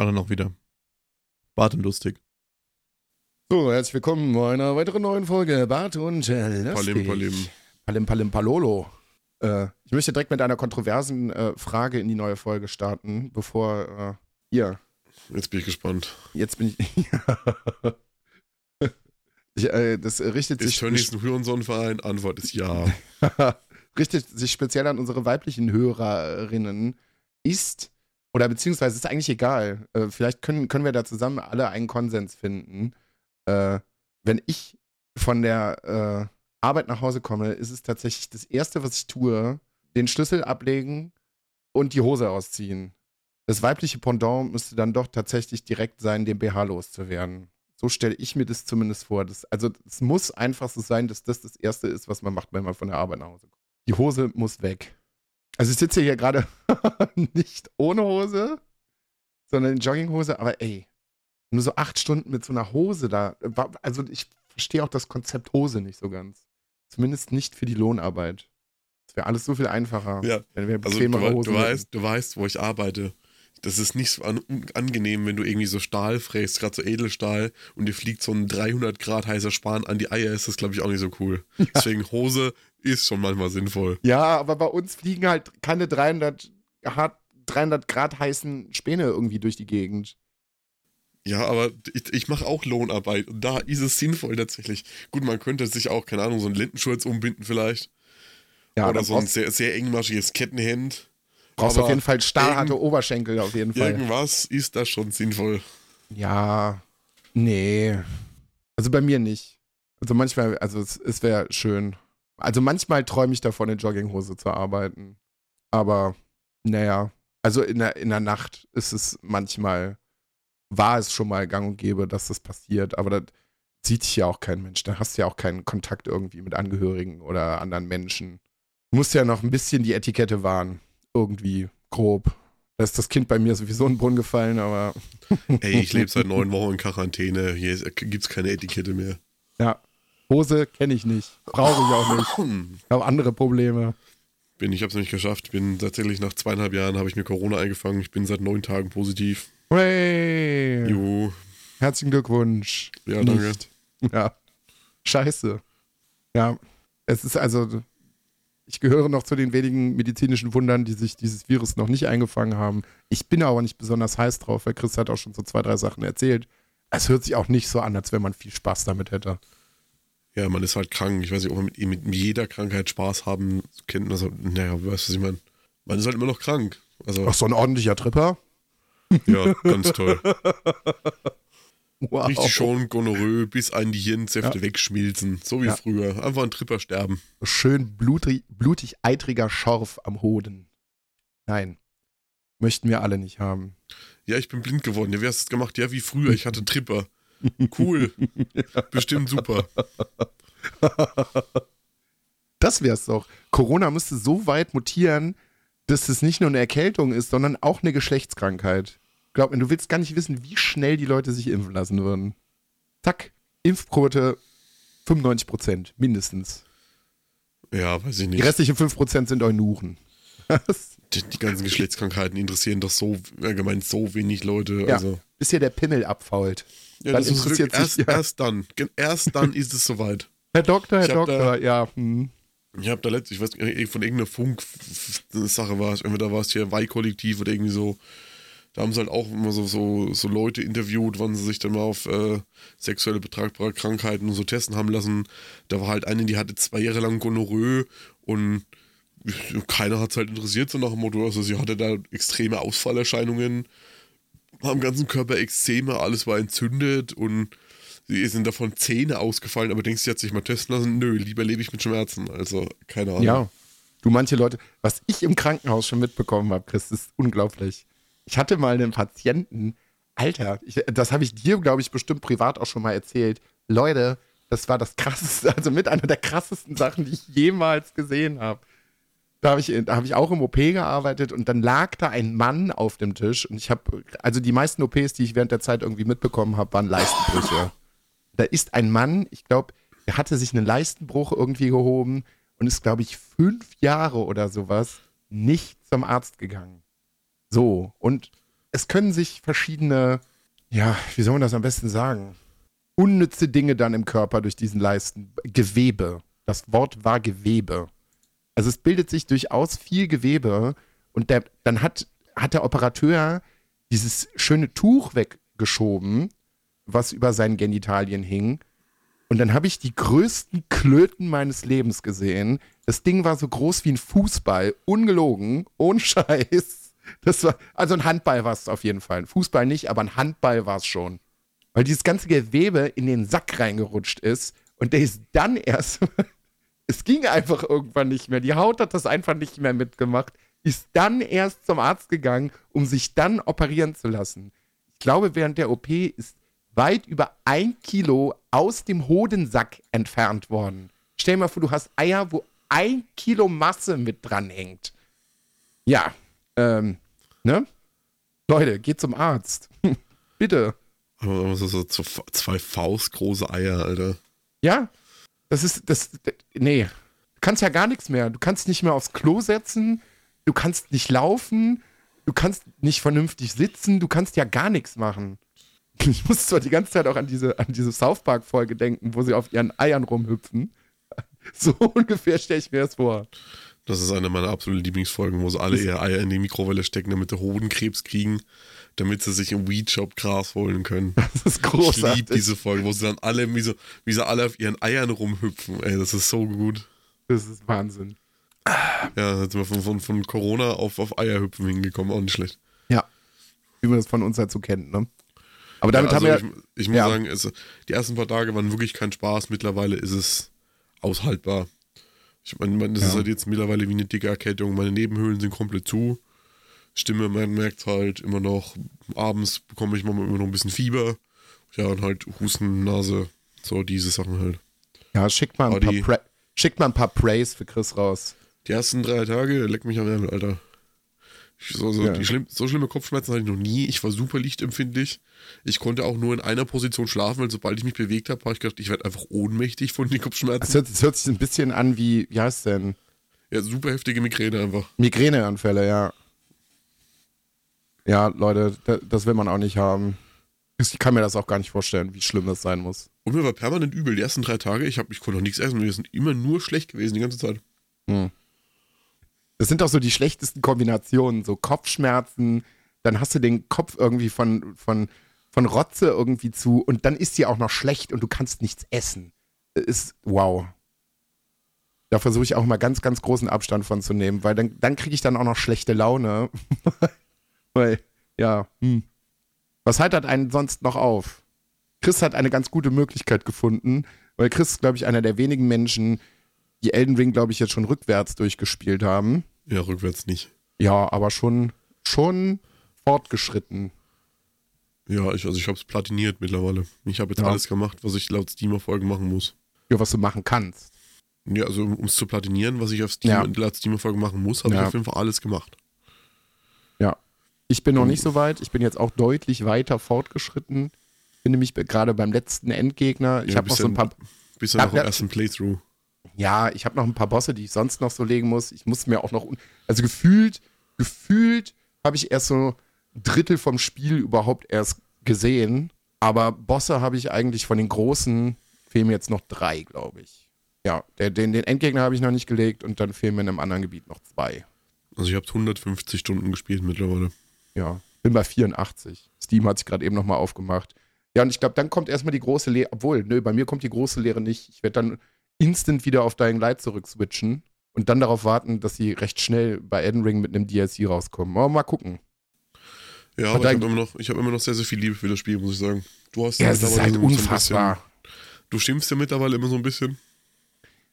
Alle noch wieder. Bart und lustig. So, herzlich willkommen bei einer weiteren neuen Folge Bart und äh, lustig. Palim, palim. Palim, palim, palolo. Äh, ich möchte direkt mit einer kontroversen äh, Frage in die neue Folge starten, bevor äh, ihr. Jetzt bin ich gespannt. Jetzt bin ich. ich äh, das richtet Ist sich. Tönnies ein Hurensohnverein? Antwort ist ja. richtet sich speziell an unsere weiblichen Hörerinnen. Ist oder beziehungsweise ist eigentlich egal. Äh, vielleicht können, können wir da zusammen alle einen Konsens finden. Äh, wenn ich von der äh, Arbeit nach Hause komme, ist es tatsächlich das Erste, was ich tue, den Schlüssel ablegen und die Hose ausziehen. Das weibliche Pendant müsste dann doch tatsächlich direkt sein, den BH loszuwerden. So stelle ich mir das zumindest vor. Das, also es muss einfach so sein, dass das das Erste ist, was man macht, wenn man von der Arbeit nach Hause kommt. Die Hose muss weg. Also ich sitze hier gerade nicht ohne Hose, sondern in Jogginghose, aber ey, nur so acht Stunden mit so einer Hose da. Also ich verstehe auch das Konzept Hose nicht so ganz. Zumindest nicht für die Lohnarbeit. Es wäre alles so viel einfacher, Ja, wenn wir Also du, Hosen du, hätten. weißt, du weißt, wo ich arbeite. Das ist nicht so an, angenehm, wenn du irgendwie so Stahl fräst, gerade so Edelstahl, und dir fliegt so ein 300 Grad heißer Span an die Eier, ist das, glaube ich, auch nicht so cool. Deswegen Hose ist schon manchmal sinnvoll. Ja, aber bei uns fliegen halt keine 300, hart, 300 Grad heißen Späne irgendwie durch die Gegend. Ja, aber ich, ich mache auch Lohnarbeit und da ist es sinnvoll tatsächlich. Gut, man könnte sich auch, keine Ahnung, so einen Lendenschurz umbinden vielleicht. Ja, Oder so ein sehr, sehr engmaschiges Kettenhemd. brauchst du auf aber jeden Fall stahlharte Oberschenkel auf jeden Fall. Irgendwas ist da schon sinnvoll. Ja, nee. Also bei mir nicht. Also manchmal, also es, es wäre schön. Also manchmal träume ich davon, in Jogginghose zu arbeiten. Aber naja, also in der, in der Nacht ist es manchmal, war es schon mal gang und gäbe, dass das passiert. Aber da sieht sich ja auch kein Mensch. Da hast du ja auch keinen Kontakt irgendwie mit Angehörigen oder anderen Menschen. Du musst ja noch ein bisschen die Etikette wahren. Irgendwie grob. Da ist das Kind bei mir sowieso in den Brunnen gefallen, aber Ey, ich lebe seit neun Wochen in Quarantäne. Hier gibt es keine Etikette mehr. Ja. Hose kenne ich nicht. Brauche ich auch nicht. Ich habe andere Probleme. Bin, ich habe es nicht geschafft. Ich bin tatsächlich nach zweieinhalb Jahren habe ich mir Corona eingefangen. Ich bin seit neun Tagen positiv. Hey. Jo, Herzlichen Glückwunsch. Ja, danke. Nicht. Ja. Scheiße. Ja. Es ist also, ich gehöre noch zu den wenigen medizinischen Wundern, die sich dieses Virus noch nicht eingefangen haben. Ich bin aber nicht besonders heiß drauf, weil Chris hat auch schon so zwei, drei Sachen erzählt. Es hört sich auch nicht so an, als wenn man viel Spaß damit hätte. Ja, man ist halt krank. Ich weiß nicht, ob man mit, mit jeder Krankheit Spaß haben kennt. Also, naja, weißt du, was ich meine? Man ist halt immer noch krank. Also, Ach, so ein ordentlicher Tripper? ja, ganz toll. Wow. Richtig schon Gonorrhoe, bis einen die Hirnsäfte wegschmilzen. So wie Ja. früher. Einfach ein Tripper sterben. schön blutig, blutig eitriger Schorf am Hoden. Nein. Möchten wir alle nicht haben. Ja, ich bin blind geworden. Ja, wie hast du es gemacht? Ja, wie früher. Ich hatte Tripper. Cool. Bestimmt super. Das wär's doch. Corona müsste so weit mutieren, dass es nicht nur eine Erkältung ist, sondern auch eine Geschlechtskrankheit. Glaub mir, du willst gar nicht wissen, wie schnell die Leute sich impfen lassen würden. Zack, Impfquote 95 Prozent, mindestens. Ja, weiß ich Die nicht. restlichen 5 Prozent sind Eunuchen. Die, die ganzen Geschlechtskrankheiten interessieren doch so allgemein so wenig Leute. Ja. Also, Bis hier der Pimmel abfault. Ja, Dann das ist sich- erst, ja. erst dann. Erst dann ist es soweit. Herr Doktor, Herr hab da- Doktor, ja. Hm. Ich habe da letztlich, ich weiß nicht, von irgendeiner Funk-Sache war es, entweder war es hier Weih-Kollektiv oder irgendwie so. Da haben sie halt auch immer so, so, so Leute interviewt, wann sie sich dann mal auf äh, sexuelle betragbare Krankheiten und so testen haben lassen. Da war halt eine, die hatte zwei Jahre lang Gonorrhoe und keiner hat es halt interessiert, so nach dem Motto. Also sie hatte da extreme Ausfallerscheinungen, am ganzen Körper Ekzeme, alles war entzündet und sie sind davon Zähne ausgefallen, aber denkst du, sie hat sich mal testen lassen? Nö, lieber lebe ich mit Schmerzen. Also, keine Ahnung. Ja. Du, manche Leute, was ich im Krankenhaus schon mitbekommen habe, Chris, ist unglaublich. Ich hatte mal einen Patienten, Alter, ich, das habe ich dir, glaube ich, bestimmt privat auch schon mal erzählt. Leute, das war das krasseste, also mit einer der krassesten Sachen, die ich jemals gesehen habe. Da habe ich, da hab ich auch im OP gearbeitet und dann lag da ein Mann auf dem Tisch und ich habe, also die meisten OPs, die ich während der Zeit irgendwie mitbekommen habe, waren Leistenbrüche. Da ist ein Mann, ich glaube, der hatte sich einen Leistenbruch irgendwie gehoben und ist, glaube ich, fünf Jahre oder sowas nicht zum Arzt gegangen. So, und es können sich verschiedene, ja, wie soll man das am besten sagen? Unnütze Dinge dann im Körper durch diesen Leisten. Gewebe. Das Wort war Gewebe. Also es bildet sich durchaus viel Gewebe und der, dann hat, hat der Operateur dieses schöne Tuch weggeschoben, was über seinen Genitalien hing. Und dann habe ich die größten Klöten meines Lebens gesehen. Das Ding war so groß wie ein Fußball, ungelogen, ohne Scheiß. Das war, also ein Handball war es auf jeden Fall. Ein Fußball nicht, aber ein Handball war es schon. Weil dieses ganze Gewebe in den Sack reingerutscht ist und der ist dann erst, es ging einfach irgendwann nicht mehr. Die Haut hat das einfach nicht mehr mitgemacht. Ist dann erst zum Arzt gegangen, um sich dann operieren zu lassen. Ich glaube, während der OP ist weit über ein Kilo aus dem Hodensack entfernt worden. Stell dir mal vor, du hast Eier, wo ein Kilo Masse mit dran hängt. Ja, ähm, ne? Leute, geht zum Arzt. Bitte. Aber so, so, so zwei faustgroße Eier, Alter. Ja, das ist, das, nee. Du kannst ja gar nichts mehr. Du kannst nicht mehr aufs Klo setzen, du kannst nicht laufen, du kannst nicht vernünftig sitzen, du kannst ja gar nichts machen. Ich muss zwar die ganze Zeit auch an diese, an diese South Park-Folge denken, wo sie auf ihren Eiern rumhüpfen. So ungefähr stelle ich mir das vor. Das ist eine meiner absoluten Lieblingsfolgen, wo sie alle ihre Eier in die Mikrowelle stecken, damit sie Hodenkrebs kriegen, damit sie sich im Weed-Shop Gras holen können. Das ist großartig. Ich liebe diese Folge, wo sie dann alle, wie, so, wie sie alle auf ihren Eiern rumhüpfen. Ey, das ist so gut. Das ist Wahnsinn. Ja, jetzt sind wir von, von, von Corona auf, auf Eierhüpfen hingekommen, auch nicht schlecht. Ja. Wie man das von uns halt so kennt, ne? Aber damit ja, also haben wir. Ich, ich muss ja. sagen, es, die ersten paar Tage waren wirklich kein Spaß. Mittlerweile ist es aushaltbar. Ich meine, mein, das Ja. ist halt jetzt mittlerweile wie eine dicke Erkältung. Meine Nebenhöhlen sind komplett zu. Stimme, man merkt halt immer noch, abends bekomme ich manchmal immer noch ein bisschen Fieber. Ja, und halt Husten, Nase, so diese Sachen halt. Ja, schickt mal ein, paar, pra schickt mal ein paar Praise für Chris raus. Die ersten drei Tage, leck mich am Ärmel, Alter. So, so, Ja. schlimm, so schlimme Kopfschmerzen hatte ich noch nie. Ich war super lichtempfindlich. Ich konnte auch nur in einer Position schlafen, weil sobald ich mich bewegt habe, habe ich gedacht, ich werde einfach ohnmächtig von den Kopfschmerzen. hört, es hört sich ein bisschen an wie, wie heißt denn? Ja, super heftige Migräne einfach. Migräneanfälle, ja. Ja, Leute, da, das will man auch nicht haben. Ich kann mir das auch gar nicht vorstellen, wie schlimm das sein muss. Und mir war permanent übel. Die ersten drei Tage, ich, hab, ich konnte noch nichts essen. Wir sind immer nur schlecht gewesen die ganze Zeit. Das sind doch so die schlechtesten Kombinationen, so Kopfschmerzen, dann hast du den Kopf irgendwie von, von, von Rotze irgendwie zu und dann ist dir auch noch schlecht und du kannst nichts essen. Ist wow. Da versuche ich auch mal ganz, ganz großen Abstand von zu nehmen, weil dann, dann kriege ich dann auch noch schlechte Laune. weil, ja, hm. Was heitert einen sonst noch auf? Chris hat eine ganz gute Möglichkeit gefunden, weil Chris ist, glaube ich, einer der wenigen Menschen, die Elden Ring, glaube ich, jetzt schon rückwärts durchgespielt haben. Ja, rückwärts nicht. Ja, aber schon, schon fortgeschritten. Ja, ich, also ich habe es platiniert mittlerweile. Ich habe jetzt Ja. alles gemacht, was ich laut Steam-Erfolgen machen muss. Ja, was du machen kannst. Ja, also um es zu platinieren, was ich auf Steam, Ja. laut Steam-Erfolgen machen muss, habe Ja. ich auf jeden Fall alles gemacht. Ich bin noch nicht so weit. Ich bin jetzt auch deutlich weiter fortgeschritten. Bin nämlich gerade beim letzten Endgegner. Ich Ja, habe noch bist so ein paar. Bis Ja, dann noch im ersten Playthrough. Ja, ich habe noch ein paar Bosse, die ich sonst noch so legen muss. Ich muss mir auch noch. Also gefühlt, gefühlt habe ich erst so ein Drittel vom Spiel überhaupt erst gesehen. Aber Bosse habe ich eigentlich von den großen, fehlen mir jetzt noch drei, glaube ich. Ja, der, den, den Endgegner habe ich noch nicht gelegt und dann fehlen mir in einem anderen Gebiet noch zwei. Also ich habe 150 Stunden gespielt mittlerweile. Ja, bin bei 84. Steam hat sich gerade eben nochmal aufgemacht. Ja, und ich glaube, dann kommt erstmal die große Lehre. Obwohl, nö, bei mir kommt die große Lehre nicht. Ich werde dann instant wieder auf Dying Light zurückswitchen und dann darauf warten, dass sie recht schnell bei Elden Ring mit einem DLC rauskommen. Aber mal gucken. Ja, Aber aber ich habe immer, noch- ich hab immer noch sehr, sehr viel Liebe für das Spiel, muss ich sagen. Du hast Ja, es ist halt so unfassbar. Bisschen, du schimpfst ja mittlerweile immer so ein bisschen.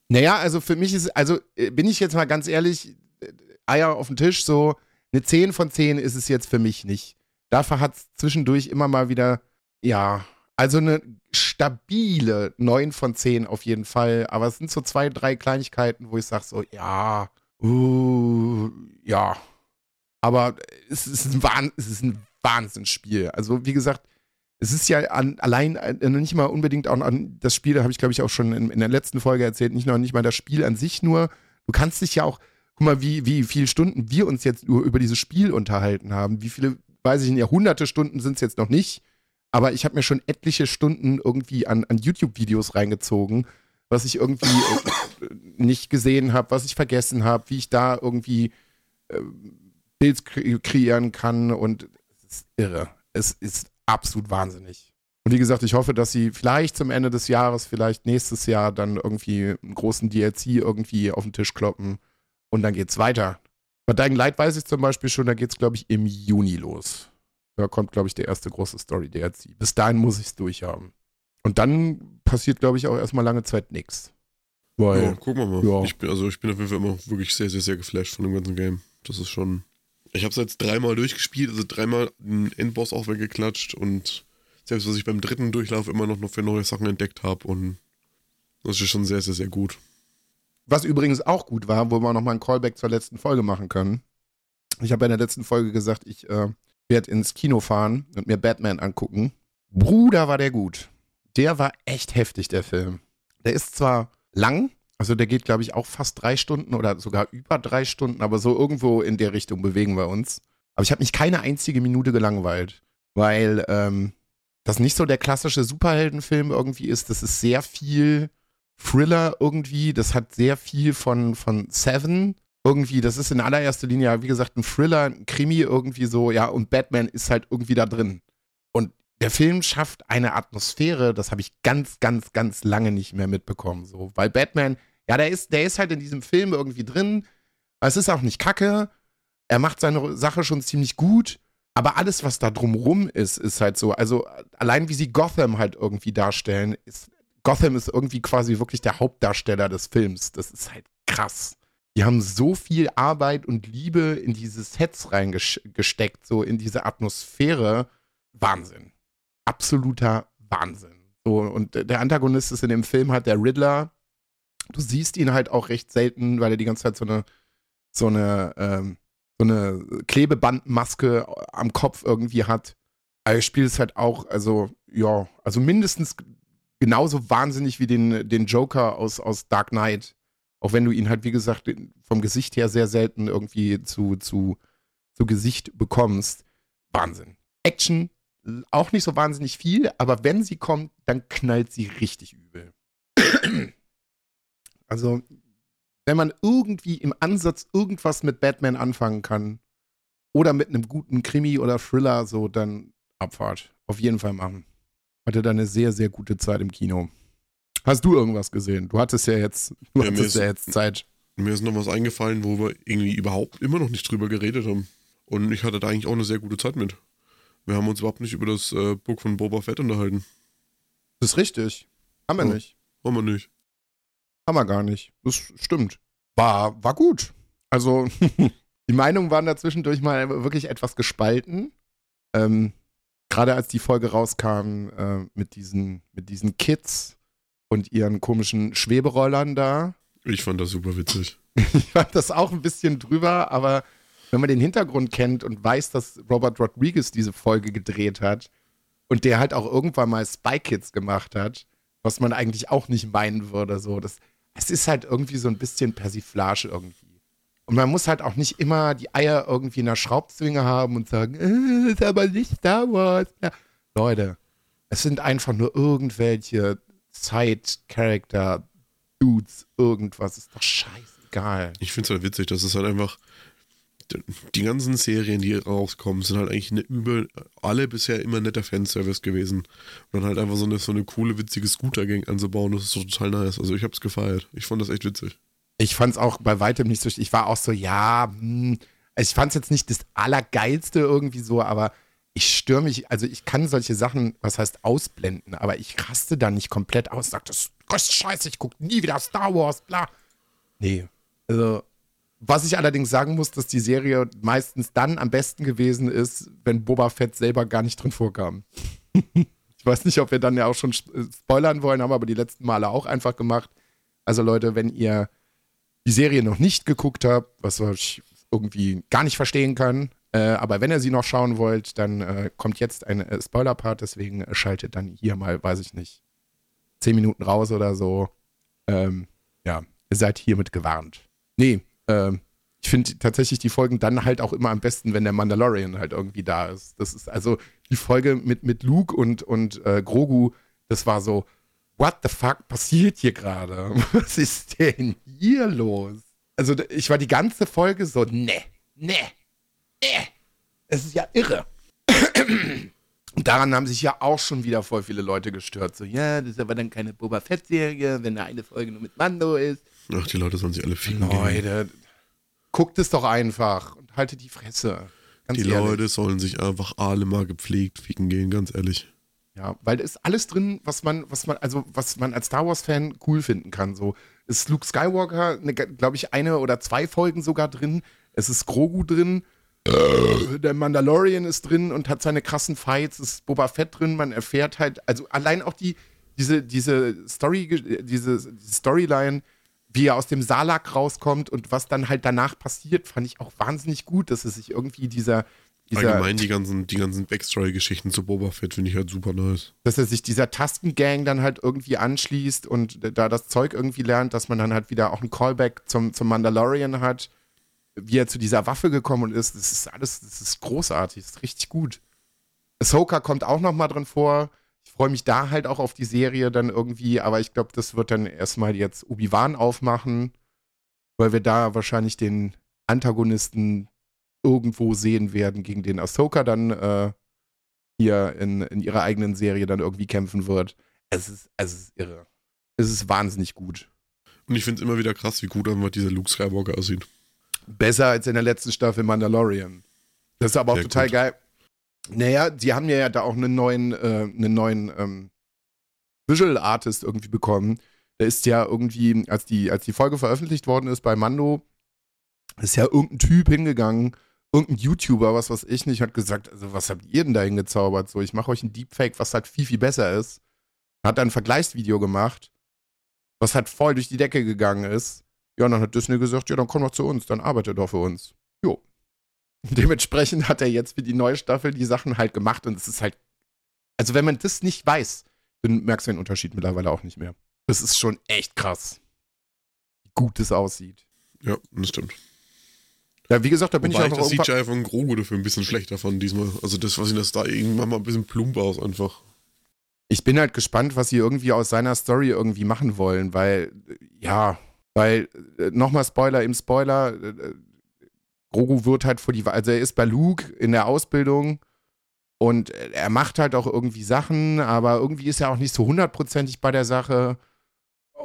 Naja, also für mich ist, also äh, bin ich jetzt mal ganz ehrlich, äh, Eier auf den Tisch, so eine 10 von 10 ist es jetzt für mich nicht. Dafür hat es zwischendurch immer mal wieder, ja, also eine stabile 9 von 10 auf jeden Fall. Aber es sind so zwei, drei Kleinigkeiten, wo ich sage so, ja, uh, ja. Aber es ist ein, Wahn, es ist ein Wahnsinnsspiel. Also wie gesagt, es ist ja an, allein äh, nicht mal unbedingt auch an das Spiel, da habe ich glaube ich auch schon in, in der letzten Folge erzählt, nicht nur nicht mal das Spiel an sich nur. Du kannst dich ja auch, guck mal, wie, wie viele Stunden wir uns jetzt nur über dieses Spiel unterhalten haben, wie viele, weiß ich nicht, hunderte Stunden sind es jetzt noch nicht, aber ich habe mir schon etliche Stunden irgendwie an, an YouTube-Videos reingezogen, was ich irgendwie äh, nicht gesehen habe, was ich vergessen habe, wie ich da irgendwie äh, Bild kreieren kann und es ist irre. Es ist absolut wahnsinnig. Und wie gesagt, ich hoffe, dass sie vielleicht zum Ende des Jahres, vielleicht nächstes Jahr dann irgendwie einen großen DLC irgendwie auf den Tisch kloppen und dann geht's weiter. Bei Dying Light weiß ich zum Beispiel schon, da geht's, glaube ich, im Juni los. Da kommt, glaube ich, der erste große Story-DLC. Bis dahin muss ich es durchhaben. Und dann passiert, glaube ich, auch erstmal lange Zeit nichts. Weil, ja, gucken wir mal. Ja. Ich bin, also ich bin auf jeden Fall immer wirklich sehr, sehr, sehr geflasht von dem ganzen Game. Das ist schon. Ich habe es jetzt dreimal durchgespielt, also dreimal den Endboss auch weggeklatscht und selbst was ich beim dritten Durchlauf immer noch für neue Sachen entdeckt habe und das ist schon sehr, sehr, sehr gut. Was übrigens auch gut war, wo wir nochmal einen Callback zur letzten Folge machen können. Ich habe in der letzten Folge gesagt, ich äh, werde ins Kino fahren und mir Batman angucken. Bruder, war der gut. Der war echt heftig, der Film. Der ist zwar lang, also der geht, glaube ich, auch fast drei Stunden oder sogar über drei Stunden, aber so irgendwo in der Richtung bewegen wir uns. Aber ich habe mich keine einzige Minute gelangweilt, weil ähm, das nicht so der klassische Superheldenfilm irgendwie ist. Das ist sehr viel Thriller irgendwie. Das hat sehr viel von, von Seven. Irgendwie, das ist in allererster Linie, wie gesagt, ein Thriller, ein Krimi irgendwie so, ja, und Batman ist halt irgendwie da drin. Und der Film schafft eine Atmosphäre, das habe ich ganz, ganz, ganz lange nicht mehr mitbekommen. So, weil Batman, ja, der ist, der ist halt in diesem Film irgendwie drin. Es ist auch nicht kacke. Er macht seine Sache schon ziemlich gut. Aber alles, was da drumrum ist, ist halt so. Also allein wie sie Gotham halt irgendwie darstellen, ist Gotham ist irgendwie quasi wirklich der Hauptdarsteller des Films. Das ist halt krass. Die haben so viel Arbeit und Liebe in diese Sets reingesteckt, so in diese Atmosphäre. Wahnsinn. Absoluter Wahnsinn. So, und der Antagonist ist in dem Film halt der Riddler. Du siehst ihn halt auch recht selten, weil er die ganze Zeit so eine, so eine, ähm, so eine Klebebandmaske am Kopf irgendwie hat. Aber er spielt es halt auch, also, ja, also mindestens genauso wahnsinnig wie den, den Joker aus, aus Dark Knight. Auch wenn du ihn halt, wie gesagt, vom Gesicht her sehr selten irgendwie zu, zu, zu Gesicht bekommst. Wahnsinn. Action auch nicht so wahnsinnig viel, aber wenn sie kommt, dann knallt sie richtig übel. also wenn man irgendwie im Ansatz irgendwas mit Batman anfangen kann oder mit einem guten Krimi oder Thriller, so dann Abfahrt. Auf jeden Fall machen. Hatte da eine sehr, sehr gute Zeit im Kino. Hast du irgendwas gesehen? Du hattest ja jetzt, du ja, hattest ja jetzt Zeit. Mir ist noch was eingefallen, wo wir irgendwie überhaupt immer noch nicht drüber geredet haben. Und ich hatte da eigentlich auch eine sehr gute Zeit mit. Wir haben uns überhaupt nicht über das äh, Buch von Boba Fett unterhalten. Das ist richtig. Haben wir ja, nicht. Haben wir nicht. Haben wir gar nicht. Das stimmt. War, war gut. Also, die Meinungen waren da zwischendurch mal wirklich etwas gespalten. Ähm, Gerade als die Folge rauskam äh, mit, diesen, mit diesen Kids und ihren komischen Schweberollern da. Ich fand das super witzig. ich fand das auch ein bisschen drüber, aber wenn man den Hintergrund kennt und weiß, dass Robert Rodriguez diese Folge gedreht hat und der halt auch irgendwann mal Spy Kids gemacht hat, was man eigentlich auch nicht meinen würde, so, das, es ist halt irgendwie so ein bisschen Persiflage irgendwie. Und man muss halt auch nicht immer die Eier irgendwie in der Schraubzwinge haben und sagen, äh, ist aber nicht Star Wars. Ja. Leute, es sind einfach nur irgendwelche Side-Character-Dudes, irgendwas. Ist doch scheißegal. Ich finde es halt witzig, dass es halt einfach die ganzen Serien, die rauskommen, sind halt eigentlich ne, über alle bisher immer netter Fanservice gewesen. Und dann halt einfach so eine, so eine coole, witzige Scooter-Gang anzubauen, das ist so total nice. Also ich hab's gefeiert. Ich fand das echt witzig. Ich fand's auch bei weitem nicht so, ich war auch so, ja, hm, ich fand's jetzt nicht das Allergeilste irgendwie so, aber ich störe mich, also ich kann solche Sachen, was heißt ausblenden, aber ich raste da nicht komplett aus, sag, das ist scheiße, ich guck nie wieder Star Wars, bla. Nee, also was ich allerdings sagen muss, dass die Serie meistens dann am besten gewesen ist, wenn Boba Fett selber gar nicht drin vorkam. ich weiß nicht, ob wir dann ja auch schon äh, spoilern wollen, haben aber die letzten Male auch einfach gemacht. Also Leute, wenn ihr die Serie noch nicht geguckt habt, was ich irgendwie gar nicht verstehen kann, äh, aber wenn ihr sie noch schauen wollt, dann äh, kommt jetzt ein äh, Spoiler-Part, deswegen äh, schaltet dann hier mal, weiß ich nicht, zehn Minuten raus oder so. Ähm, ja, ihr seid hiermit gewarnt. Nee, ähm, ich finde tatsächlich die Folgen dann halt auch immer am besten, wenn der Mandalorian halt irgendwie da ist. Das ist also die Folge mit, mit Luke und, und äh, Grogu, das war so, what the fuck passiert hier gerade? Was ist denn hier los? Also ich war die ganze Folge so, ne, ne, ne. Es ist ja irre. Und daran haben sich ja auch schon wieder voll viele Leute gestört. So, ja, das ist aber dann keine Boba Fett-Serie, wenn da eine Folge nur mit Mando ist. Ach, die Leute sollen sich alle ficken. Leute, guckt es doch einfach und haltet die Fresse. Ganz die ehrlich. Leute sollen sich einfach alle mal gepflegt ficken gehen, ganz ehrlich. Ja, weil da ist alles drin, was man, was man, also was man als Star Wars-Fan cool finden kann. So ist Luke Skywalker, glaube ich, eine oder zwei Folgen sogar drin. Es ist Grogu drin. Äh. Der Mandalorian ist drin und hat seine krassen Fights. Es ist Boba Fett drin. Man erfährt halt, also allein auch die, diese, diese Story, diese Storyline, wie er aus dem Salak rauskommt und was dann halt danach passiert, fand ich auch wahnsinnig gut, dass es sich irgendwie dieser Allgemein die ganzen, die ganzen Backstory-Geschichten zu Boba Fett finde ich halt super nice. Dass er sich dieser Tastengang dann halt irgendwie anschließt und da das Zeug irgendwie lernt, dass man dann halt wieder auch ein Callback zum, zum Mandalorian hat wie er zu dieser Waffe gekommen ist, das ist alles, das ist großartig, das ist richtig gut. Ahsoka kommt auch noch mal drin vor. Ich freue mich da halt auch auf die Serie dann irgendwie, aber ich glaube, das wird dann erstmal jetzt Obi-Wan aufmachen, weil wir da wahrscheinlich den Antagonisten irgendwo sehen werden, gegen den Ahsoka dann äh, hier in, in ihrer eigenen Serie dann irgendwie kämpfen wird. Es ist, es ist irre. Es ist wahnsinnig gut. Und ich finde es immer wieder krass, wie gut einfach dieser Luke Skywalker aussieht. Besser als in der letzten Staffel Mandalorian. Das ist aber auch Sehr total gut. geil. Naja, die haben ja da auch einen neuen, äh, einen neuen ähm, Visual Artist irgendwie bekommen. Der ist ja irgendwie, als die, als die Folge veröffentlicht worden ist bei Mando, ist ja irgendein Typ hingegangen, irgendein YouTuber, was weiß ich nicht, hat gesagt, also was habt ihr denn da hingezaubert? So, ich mache euch ein Deepfake, was halt viel, viel besser ist. Hat dann ein Vergleichsvideo gemacht, was halt voll durch die Decke gegangen ist. Ja, und dann hat Disney gesagt, ja, dann komm doch zu uns, dann arbeitet doch für uns. Jo. Dementsprechend hat er jetzt für die neue Staffel die Sachen halt gemacht und es ist halt, also wenn man das nicht weiß, dann merkst du den Unterschied mittlerweile auch nicht mehr. Das ist schon echt krass, wie gut es aussieht. Ja, das stimmt. Ja, wie gesagt, da bin Wobei ich auch Das CGI von Grogu dafür ein bisschen schlechter von diesmal. Also das, was ich das da irgendwann mal ein bisschen plump aus einfach. Ich bin halt gespannt, was sie irgendwie aus seiner Story irgendwie machen wollen, weil, ja, weil, äh, nochmal Spoiler im Spoiler, äh, äh, Grogu wird halt vor die, also er ist bei Luke in der Ausbildung und er macht halt auch irgendwie Sachen, aber irgendwie ist er auch nicht so hundertprozentig bei der Sache.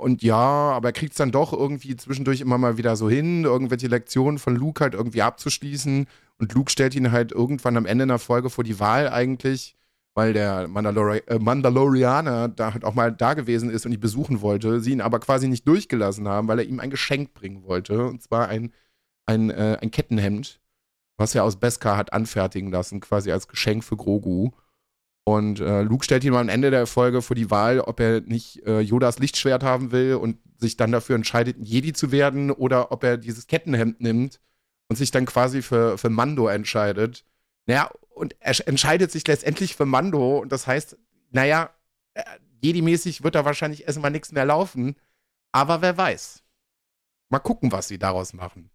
Und ja, aber er kriegt es dann doch irgendwie zwischendurch immer mal wieder so hin, irgendwelche Lektionen von Luke halt irgendwie abzuschließen. Und Luke stellt ihn halt irgendwann am Ende einer Folge vor die Wahl eigentlich, weil der Mandalori äh, Mandalorianer da halt auch mal da gewesen ist und ihn besuchen wollte, sie ihn aber quasi nicht durchgelassen haben, weil er ihm ein Geschenk bringen wollte. Und zwar ein, ein, äh, ein Kettenhemd, was er aus Beskar hat anfertigen lassen, quasi als Geschenk für Grogu. Und äh, Luke stellt ihn mal am Ende der Folge vor die Wahl, ob er nicht äh, Yodas Lichtschwert haben will und sich dann dafür entscheidet, Jedi zu werden, oder ob er dieses Kettenhemd nimmt und sich dann quasi für, für Mando entscheidet. Naja, und er entscheidet sich letztendlich für Mando und das heißt, naja, äh, Jedi-mäßig wird da wahrscheinlich erstmal nichts mehr laufen, aber wer weiß. Mal gucken, was sie daraus machen.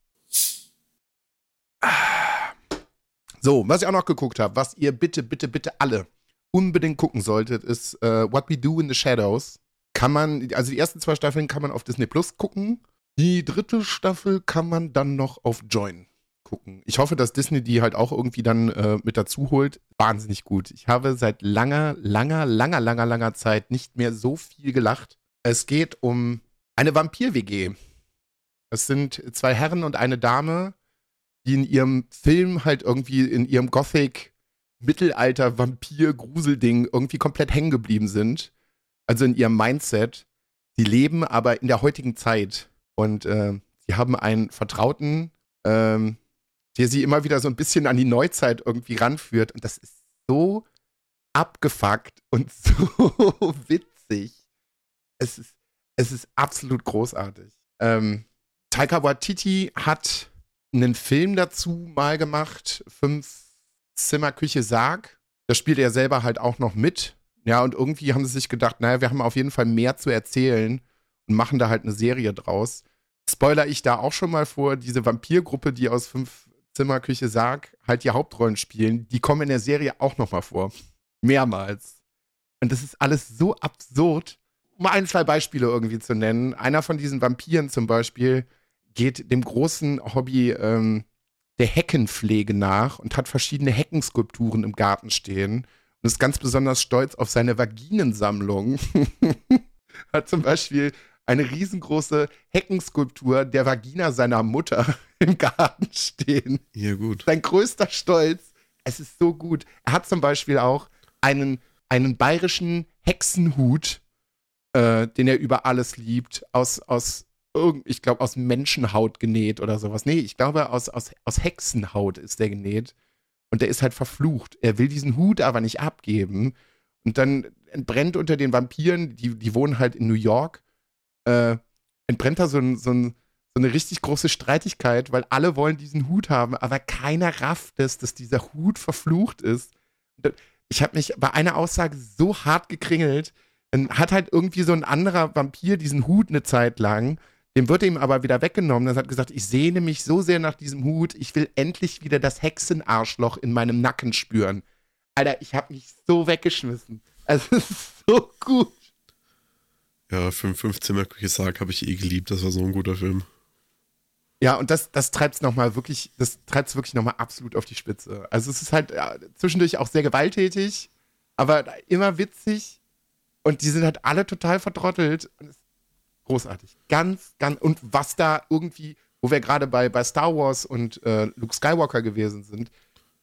So, was ich auch noch geguckt habe, was ihr bitte, bitte, bitte alle unbedingt gucken solltet, ist uh, What We Do in the Shadows. Kann man, also die ersten zwei Staffeln kann man auf Disney Plus gucken. Die dritte Staffel kann man dann noch auf Join gucken. Ich hoffe, dass Disney die halt auch irgendwie dann äh, mit dazu holt. Wahnsinnig gut. Ich habe seit langer, langer, langer, langer, langer Zeit nicht mehr so viel gelacht. Es geht um eine Vampir-WG. Es sind zwei Herren und eine Dame, die in ihrem Film halt irgendwie in ihrem Gothic Mittelalter Vampir Gruselding irgendwie komplett hängen geblieben sind. Also in ihrem Mindset. Sie leben aber in der heutigen Zeit und äh, sie haben einen Vertrauten, ähm, der sie immer wieder so ein bisschen an die Neuzeit irgendwie ranführt. Und das ist so abgefuckt und so witzig. Es ist, es ist absolut großartig. Ähm, Taika Waititi hat einen Film dazu mal gemacht, Fünf Zimmer Küche Sarg. Da spielt er selber halt auch noch mit. Ja, und irgendwie haben sie sich gedacht, naja, wir haben auf jeden Fall mehr zu erzählen und machen da halt eine Serie draus. spoiler ich da auch schon mal vor, diese Vampirgruppe, die aus fünf Zimmer Küche Sarg halt die Hauptrollen spielen, die kommen in der Serie auch nochmal vor. Mehrmals. Und das ist alles so absurd. Um ein, zwei Beispiele irgendwie zu nennen. Einer von diesen Vampiren zum Beispiel geht dem großen Hobby ähm, der Heckenpflege nach und hat verschiedene Heckenskulpturen im Garten stehen und ist ganz besonders stolz auf seine Vaginensammlung. hat zum Beispiel eine riesengroße Heckenskulptur der Vagina seiner Mutter im Garten stehen. Ja, gut. Sein größter Stolz. Es ist so gut. Er hat zum Beispiel auch einen, einen bayerischen Hexenhut, äh, den er über alles liebt, aus, aus ich glaube, aus Menschenhaut genäht oder sowas. Nee, ich glaube, aus, aus, aus Hexenhaut ist der genäht. Und der ist halt verflucht. Er will diesen Hut aber nicht abgeben. Und dann entbrennt unter den Vampiren, die, die wohnen halt in New York, äh, entbrennt da so, ein, so, ein, so, eine richtig große Streitigkeit, weil alle wollen diesen Hut haben, aber keiner rafft es, dass dieser Hut verflucht ist. Ich habe mich bei einer Aussage so hart gekringelt. Dann hat halt irgendwie so ein anderer Vampir diesen Hut eine Zeit lang. Dem wird ihm aber wieder weggenommen. Er hat gesagt, ich sehne mich so sehr nach diesem Hut, ich will endlich wieder das Hexenarschloch in meinem Nacken spüren. Alter, ich habe mich so weggeschmissen. Also, es ist so gut. Ja, 15 Merkliche Sarg habe ich eh geliebt. Das war so ein guter Film. Ja, und das, das treibt es nochmal wirklich, das treibt es wirklich nochmal absolut auf die Spitze. Also es ist halt ja, zwischendurch auch sehr gewalttätig, aber immer witzig. Und die sind halt alle total verdrottelt. Und es großartig. Ganz, ganz, und was da irgendwie, wo wir gerade bei, bei Star Wars und äh, Luke Skywalker gewesen sind,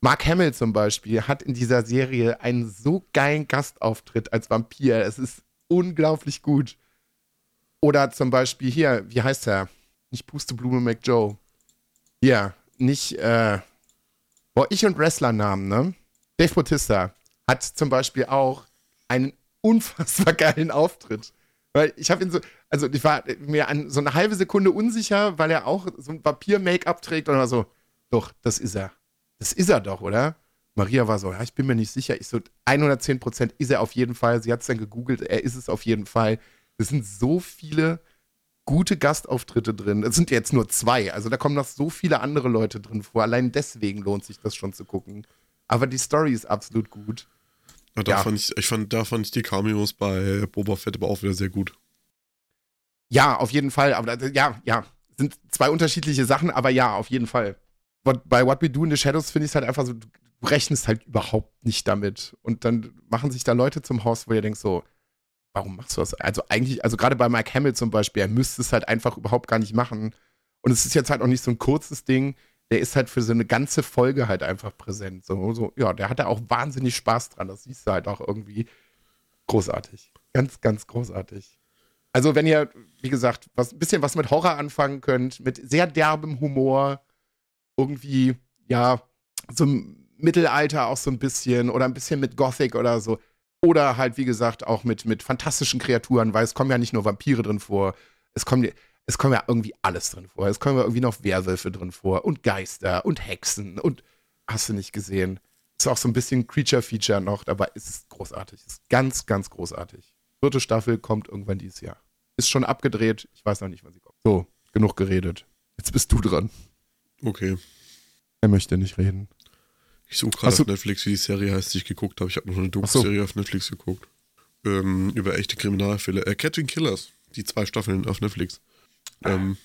Mark Hamill zum Beispiel hat in dieser Serie einen so geilen Gastauftritt als Vampir. Es ist unglaublich gut. Oder zum Beispiel hier, wie heißt er? Nicht Pusteblume McJoe. Hier, nicht, äh, boah, ich und Wrestlernamen, ne? Dave Bautista hat zum Beispiel auch einen unfassbar geilen Auftritt. Weil ich habe ihn so, also ich war mir an so eine halbe Sekunde unsicher, weil er auch so ein Papier-Make-up trägt und war so, doch, das ist er. Das ist er doch, oder? Maria war so, ja, ich bin mir nicht sicher. Ich so, 110 Prozent ist er auf jeden Fall. Sie hat es dann gegoogelt, er ist es auf jeden Fall. Es sind so viele gute Gastauftritte drin. Es sind jetzt nur zwei, also da kommen noch so viele andere Leute drin vor. Allein deswegen lohnt sich das schon zu gucken. Aber die Story ist absolut gut. Ja, da, ja. Fand ich, ich fand, da fand ich die Cameos bei Boba Fett aber auch wieder sehr gut. Ja, auf jeden Fall. Aber ja, ja, sind zwei unterschiedliche Sachen, aber ja, auf jeden Fall. Bei What We Do in the Shadows finde ich es halt einfach so, du rechnest halt überhaupt nicht damit. Und dann machen sich da Leute zum Haus, wo ihr denkt so, warum machst du das? Also eigentlich, also gerade bei Mike Hamill zum Beispiel, er müsste es halt einfach überhaupt gar nicht machen. Und es ist jetzt halt auch nicht so ein kurzes Ding. Der ist halt für so eine ganze Folge halt einfach präsent. So, so ja, der hat da auch wahnsinnig Spaß dran. Das siehst du halt auch irgendwie großartig. Ganz, ganz großartig. Also, wenn ihr, wie gesagt, was, ein bisschen was mit Horror anfangen könnt, mit sehr derbem Humor, irgendwie, ja, so Mittelalter auch so ein bisschen oder ein bisschen mit Gothic oder so. Oder halt, wie gesagt, auch mit, mit fantastischen Kreaturen, weil es kommen ja nicht nur Vampire drin vor, es kommen, es kommen ja irgendwie alles drin vor. Es kommen ja irgendwie noch Werwölfe drin vor und Geister und Hexen und hast du nicht gesehen. Ist auch so ein bisschen Creature-Feature noch, aber es ist großartig. Ist ganz, ganz großartig. Vierte Staffel kommt irgendwann dieses Jahr. Ist schon abgedreht. Ich weiß noch nicht, wann sie kommt. So, genug geredet. Jetzt bist du dran. Okay. Er möchte nicht reden. Ich suche gerade auf Netflix, wie die Serie heißt, die ich geguckt habe. Ich habe noch eine Doku-Serie so. auf Netflix geguckt. Ähm, über echte Kriminalfälle. Äh, Catching Killers. Die zwei Staffeln auf Netflix. Ähm,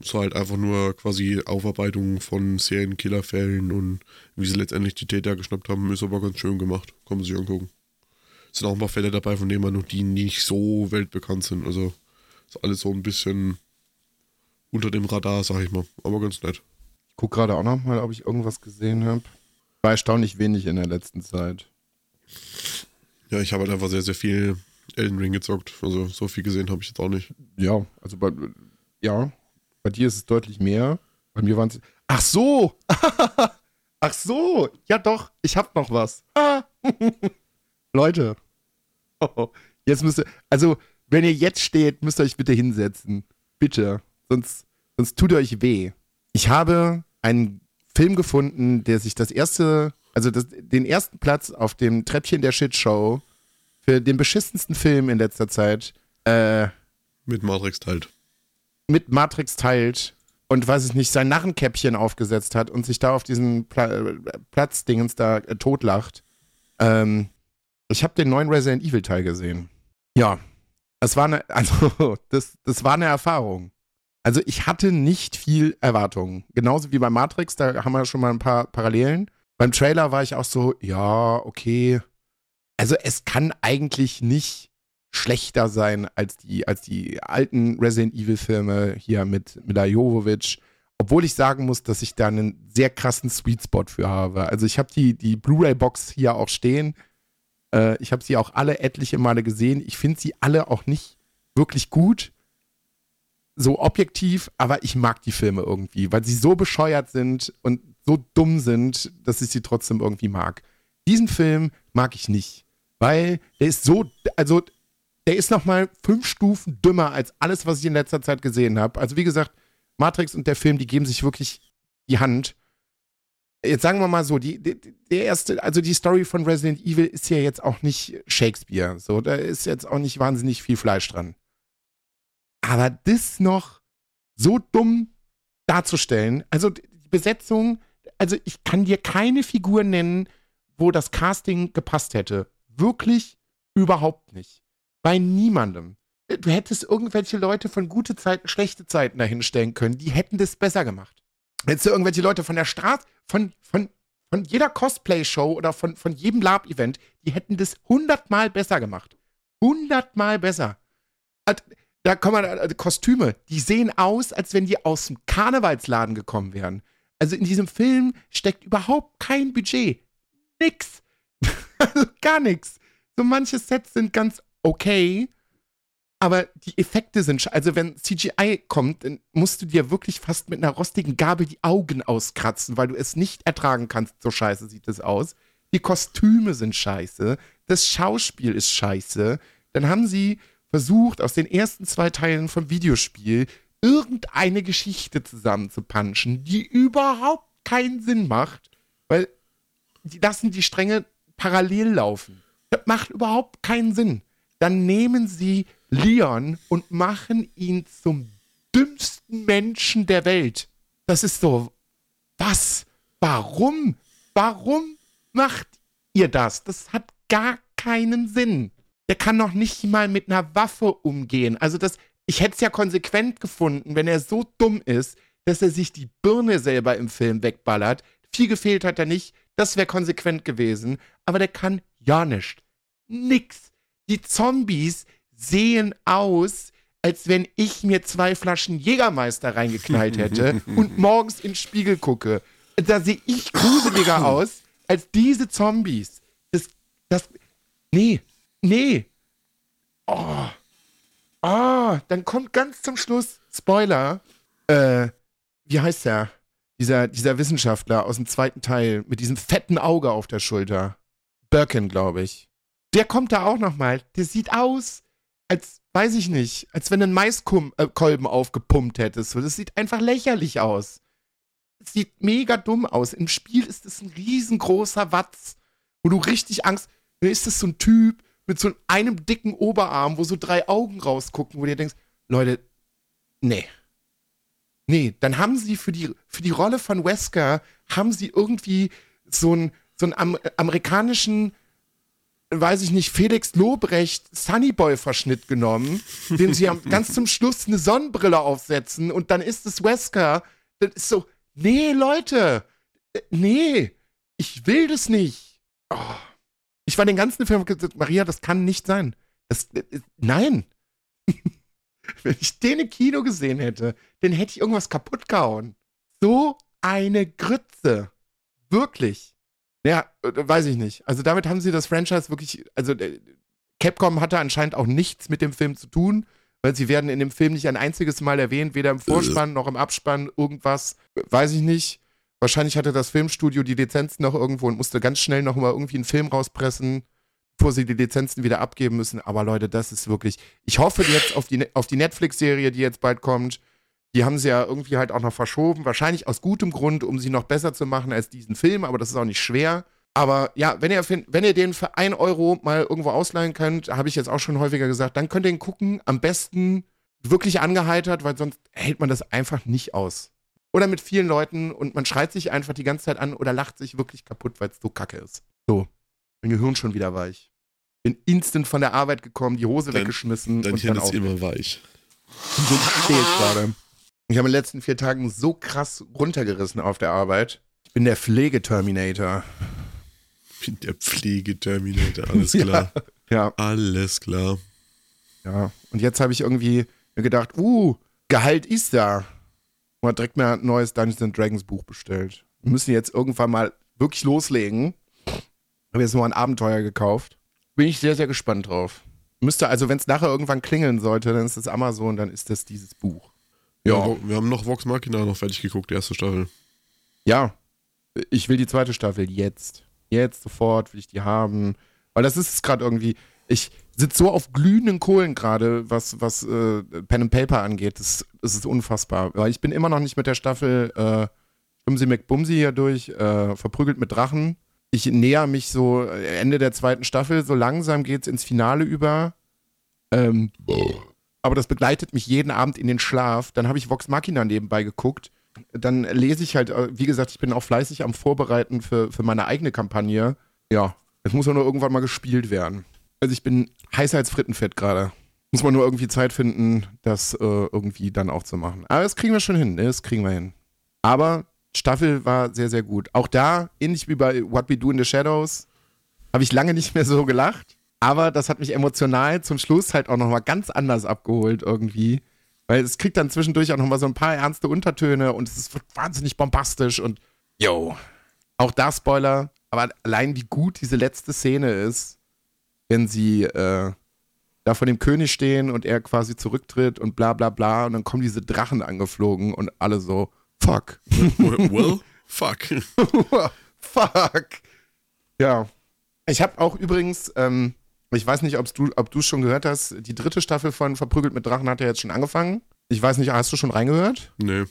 so halt einfach nur quasi Aufarbeitung von Serienkillerfällen und wie sie letztendlich die Täter geschnappt haben, ist aber ganz schön gemacht. Kann man sich angucken. Es sind auch ein paar Fälle dabei, von denen man noch die nicht so weltbekannt sind. Also ist alles so ein bisschen unter dem Radar, sag ich mal. Aber ganz nett. Ich gucke gerade auch noch mal, ob ich irgendwas gesehen habe. War erstaunlich wenig in der letzten Zeit. Ja, ich habe halt einfach sehr, sehr viel Elden Ring gezockt. Also so viel gesehen habe ich jetzt auch nicht. Ja, also bei, ja, bei dir ist es deutlich mehr. Bei mir waren es. Ach so! Ach so! Ja doch, ich hab noch was. Ah. Leute. Jetzt müsst ihr. Also, wenn ihr jetzt steht, müsst ihr euch bitte hinsetzen. Bitte. Sonst, sonst tut euch weh. Ich habe einen Film gefunden, der sich das erste, also das, den ersten Platz auf dem Treppchen der Shitshow für den beschissensten Film in letzter Zeit. Äh, Mit Matrix teilt. Mit Matrix teilt und weiß ich nicht, sein Narrenkäppchen aufgesetzt hat und sich da auf diesen Pla Platzdingens da äh, totlacht. Ähm, ich habe den neuen Resident Evil Teil gesehen. Ja, es war eine, also das, das war eine Erfahrung. Also ich hatte nicht viel Erwartungen. Genauso wie bei Matrix, da haben wir schon mal ein paar Parallelen. Beim Trailer war ich auch so, ja, okay. Also es kann eigentlich nicht schlechter sein als die, als die alten Resident Evil-Filme hier mit Mila Jovovich. Obwohl ich sagen muss, dass ich da einen sehr krassen Sweet Spot für habe. Also ich habe die, die Blu-ray-Box hier auch stehen. Äh, ich habe sie auch alle etliche Male gesehen. Ich finde sie alle auch nicht wirklich gut. So objektiv, aber ich mag die Filme irgendwie, weil sie so bescheuert sind und so dumm sind, dass ich sie trotzdem irgendwie mag. Diesen Film mag ich nicht, weil der ist so, also der ist nochmal fünf Stufen dümmer als alles, was ich in letzter Zeit gesehen habe. Also wie gesagt, Matrix und der Film, die geben sich wirklich die Hand. Jetzt sagen wir mal so, die, die, der erste, also die Story von Resident Evil ist ja jetzt auch nicht Shakespeare. So, da ist jetzt auch nicht wahnsinnig viel Fleisch dran. Aber das noch so dumm darzustellen, also die Besetzung, also ich kann dir keine Figur nennen, wo das Casting gepasst hätte. Wirklich überhaupt nicht. Bei niemandem. Du hättest irgendwelche Leute von gute Zeiten, schlechte Zeiten dahinstellen können. Die hätten das besser gemacht. Hättest du irgendwelche Leute von der Straße, von, von, von jeder Cosplay-Show oder von, von jedem Lab-Event, die hätten das hundertmal besser gemacht. Hundertmal besser. Da kommen also Kostüme, die sehen aus, als wenn die aus dem Karnevalsladen gekommen wären. Also in diesem Film steckt überhaupt kein Budget. Nix. also gar nichts. So manche Sets sind ganz okay, aber die Effekte sind, also wenn CGI kommt, dann musst du dir wirklich fast mit einer rostigen Gabel die Augen auskratzen, weil du es nicht ertragen kannst. So scheiße sieht es aus. Die Kostüme sind scheiße. Das Schauspiel ist scheiße. Dann haben sie versucht, aus den ersten zwei Teilen vom Videospiel irgendeine Geschichte zusammenzupanschen, die überhaupt keinen Sinn macht, weil die lassen die Stränge parallel laufen. Das macht überhaupt keinen Sinn dann nehmen sie Leon und machen ihn zum dümmsten Menschen der Welt. Das ist so, was? Warum? Warum macht ihr das? Das hat gar keinen Sinn. Der kann noch nicht mal mit einer Waffe umgehen. Also das, ich hätte es ja konsequent gefunden, wenn er so dumm ist, dass er sich die Birne selber im Film wegballert. Viel gefehlt hat er nicht. Das wäre konsequent gewesen. Aber der kann ja nicht. Nix. Die Zombies sehen aus, als wenn ich mir zwei Flaschen Jägermeister reingeknallt hätte und morgens in den Spiegel gucke. Da sehe ich gruseliger aus als diese Zombies. Das, das, nee, nee. Oh, oh, dann kommt ganz zum Schluss, Spoiler, äh, wie heißt der? Dieser, dieser Wissenschaftler aus dem zweiten Teil mit diesem fetten Auge auf der Schulter. Birkin, glaube ich. Der kommt da auch nochmal. Der sieht aus, als, weiß ich nicht, als wenn du einen Maiskolben äh, aufgepumpt hättest. Das sieht einfach lächerlich aus. Das sieht mega dumm aus. Im Spiel ist es ein riesengroßer Watz, wo du richtig Angst. Dann ist das so ein Typ mit so einem dicken Oberarm, wo so drei Augen rausgucken, wo du dir denkst, Leute, nee. Nee, dann haben sie für die, für die Rolle von Wesker, haben sie irgendwie so einen, so einen am, amerikanischen weiß ich nicht, Felix Lobrecht Sunnyboy-Verschnitt genommen, dem sie ganz zum Schluss eine Sonnenbrille aufsetzen und dann ist es Wesker. Das ist so, nee, Leute, nee, ich will das nicht. Oh. Ich war den ganzen Film gesagt, Maria, das kann nicht sein. Das, äh, nein. Wenn ich den im Kino gesehen hätte, dann hätte ich irgendwas kaputt gehauen. So eine Grütze. Wirklich. Ja, äh, weiß ich nicht. Also damit haben sie das Franchise wirklich, also äh, Capcom hatte anscheinend auch nichts mit dem Film zu tun, weil sie werden in dem Film nicht ein einziges Mal erwähnt, weder im Vorspann noch im Abspann, irgendwas, weiß ich nicht. Wahrscheinlich hatte das Filmstudio die Lizenzen noch irgendwo und musste ganz schnell noch mal irgendwie einen Film rauspressen, bevor sie die Lizenzen wieder abgeben müssen. Aber Leute, das ist wirklich. Ich hoffe jetzt auf die, auf die Netflix-Serie, die jetzt bald kommt. Die haben sie ja irgendwie halt auch noch verschoben. Wahrscheinlich aus gutem Grund, um sie noch besser zu machen als diesen Film, aber das ist auch nicht schwer. Aber ja, wenn ihr, wenn ihr den für 1 Euro mal irgendwo ausleihen könnt, habe ich jetzt auch schon häufiger gesagt, dann könnt ihr ihn gucken. Am besten wirklich angeheitert, weil sonst hält man das einfach nicht aus. Oder mit vielen Leuten und man schreit sich einfach die ganze Zeit an oder lacht sich wirklich kaputt, weil es so kacke ist. So, mein Gehirn schon wieder weich. Bin instant von der Arbeit gekommen, die Hose Dein- weggeschmissen Dein und Hirn dann ist auch. immer weich. So steht gerade. Ich habe in den letzten vier Tagen so krass runtergerissen auf der Arbeit. Ich bin der Pflegeterminator. Ich bin der Pflegeterminator, alles klar. Ja, Alles klar. ja. Und jetzt habe ich irgendwie mir gedacht, uh, Gehalt ist da. Und hab direkt mir ein neues Dungeons and Dragons Buch bestellt. Wir müssen jetzt irgendwann mal wirklich loslegen. Habe jetzt nur ein Abenteuer gekauft. Bin ich sehr, sehr gespannt drauf. Müsste, also wenn es nachher irgendwann klingeln sollte, dann ist es Amazon, dann ist das dieses Buch. Ja. Wir haben noch Vox Machina noch fertig geguckt, die erste Staffel. Ja, ich will die zweite Staffel jetzt. Jetzt, sofort will ich die haben. Weil das ist es gerade irgendwie. Ich sitze so auf glühenden Kohlen gerade, was, was äh, Pen and Paper angeht. Das, das ist unfassbar. Weil ich bin immer noch nicht mit der Staffel äh, Schwimmen McBumsi hier durch, äh, verprügelt mit Drachen. Ich näher mich so äh, Ende der zweiten Staffel, so langsam geht's ins Finale über. Ähm, aber das begleitet mich jeden Abend in den Schlaf. Dann habe ich Vox Machina nebenbei geguckt dann lese ich halt, äh, wie gesagt, ich bin auch fleißig am Vorbereiten für, für meine eigene Kampagne. Ja, es muss ja nur irgendwann mal gespielt werden. Also ich bin heißer als Frittenfett gerade. Muss man nur irgendwie Zeit finden, das äh, irgendwie dann auch zu machen. Aber das kriegen wir schon hin, ne? das kriegen wir hin. Aber Staffel war sehr, sehr gut. Auch da, ähnlich wie bei What We Do in the Shadows, habe ich lange nicht mehr so gelacht. Aber das hat mich emotional zum Schluss halt auch nochmal ganz anders abgeholt irgendwie. Weil es kriegt dann zwischendurch auch nochmal so ein paar ernste Untertöne und es ist wahnsinnig bombastisch und yo. Auch da Spoiler, aber allein wie gut diese letzte Szene ist, wenn sie äh, da vor dem König stehen und er quasi zurücktritt und bla bla bla und dann kommen diese Drachen angeflogen und alle so, fuck. well, fuck. fuck. Ja. Ich habe auch übrigens, ähm, ich weiß nicht, ob's du, ob du es schon gehört hast, die dritte Staffel von Verprügelt mit Drachen hat ja jetzt schon angefangen. Ich weiß nicht, hast du schon reingehört? Nee,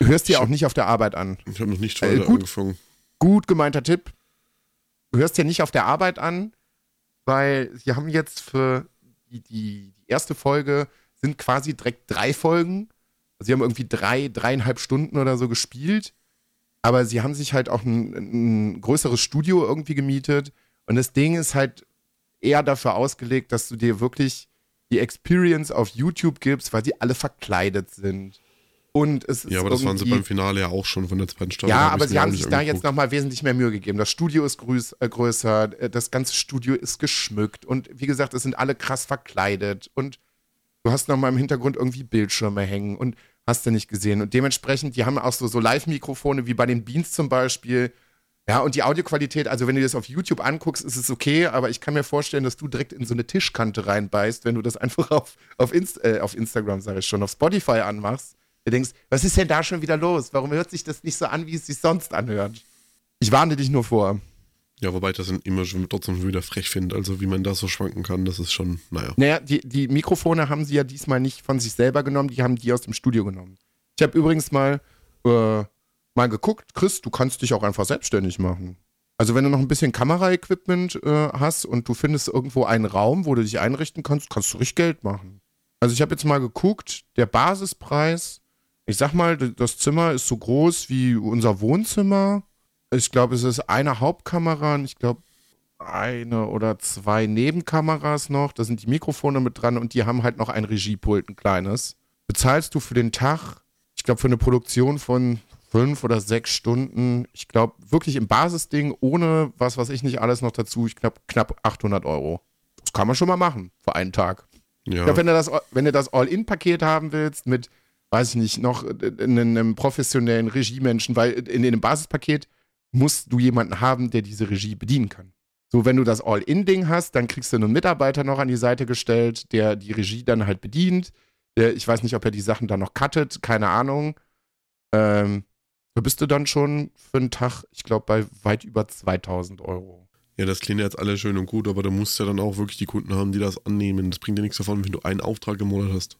Du hörst dir auch nicht auf der Arbeit an. ich habe noch nicht Äh, weiter gut. angefangen. Gut gemeinter Tipp. Du hörst dir nicht auf der Arbeit an, weil sie haben jetzt für die, die, die erste Folge sind quasi direkt drei Folgen. Sie haben irgendwie drei, dreieinhalb Stunden oder so gespielt. Aber sie haben sich halt auch ein, ein größeres Studio irgendwie gemietet. Und das Ding ist halt eher dafür ausgelegt, dass du dir wirklich die Experience auf YouTube gibst, weil sie alle verkleidet sind. Und es ist Ja, aber das waren sie beim Finale ja auch schon von der zweiten Staffel. ja, aber sie haben sich da jetzt nochmal wesentlich mehr Mühe gegeben. Das Studio ist grüß, äh, größer, äh, das ganze Studio ist geschmückt und wie gesagt, es sind alle krass verkleidet und du hast nochmal im Hintergrund irgendwie Bildschirme hängen und hast du nicht gesehen. Und dementsprechend, die haben auch so, so Live-Mikrofone wie bei den Beans zum Beispiel. Ja, und die Audioqualität, also wenn du das auf YouTube anguckst, ist es okay, aber ich kann mir vorstellen, dass du direkt in so eine Tischkante reinbeißt, wenn du das einfach auf, auf, Inst äh, auf Instagram, sage ich schon, auf Spotify anmachst. Du denkst, was ist denn da schon wieder los? Warum hört sich das nicht so an, wie es sich sonst anhört? Ich warne dich nur vor. Ja, wobei ich das dann immer schon trotzdem wieder frech finde. Also wie man da so schwanken kann, das ist schon, naja. Naja, die, die Mikrofone haben sie ja diesmal nicht von sich selber genommen, die haben die aus dem Studio genommen. Ich habe übrigens mal, äh, mal geguckt, Chris, du kannst dich auch einfach selbstständig machen. Also wenn du noch ein bisschen Kameraequipment äh, hast und du findest irgendwo einen Raum, wo du dich einrichten kannst, kannst du richtig Geld machen. Also ich habe jetzt mal geguckt, der Basispreis, ich sag mal, das Zimmer ist so groß wie unser Wohnzimmer. Ich glaube, es ist eine Hauptkamera und ich glaube eine oder zwei Nebenkameras noch. Da sind die Mikrofone mit dran und die haben halt noch ein Regiepult, ein kleines. Bezahlst du für den Tag, ich glaube, für eine Produktion von fünf oder sechs Stunden, ich glaube, wirklich im Basisding, ohne was weiß ich nicht alles noch dazu, ich glaube, knapp 800 Euro. Das kann man schon mal machen für einen Tag. Ich Ja, glaube, wenn du das, wenn du das All-In-Paket haben willst, mit, weiß ich nicht, noch äh, einem, einem professionellen Regiemenschen, weil in dem Basispaket musst du jemanden haben, der diese Regie bedienen kann. So, wenn du das All-In-Ding hast, dann kriegst du einen Mitarbeiter noch an die Seite gestellt, der die Regie dann halt bedient. Der, ich weiß nicht, ob er die Sachen dann noch cuttet, keine Ahnung. Ähm, da bist du dann schon für einen Tag, ich glaube, bei weit über 2000 Euro. ja, das klingt ja jetzt alles schön und gut, aber du musst ja dann auch wirklich die Kunden haben, die das annehmen. Das bringt dir nichts davon, wenn du einen Auftrag im Monat hast.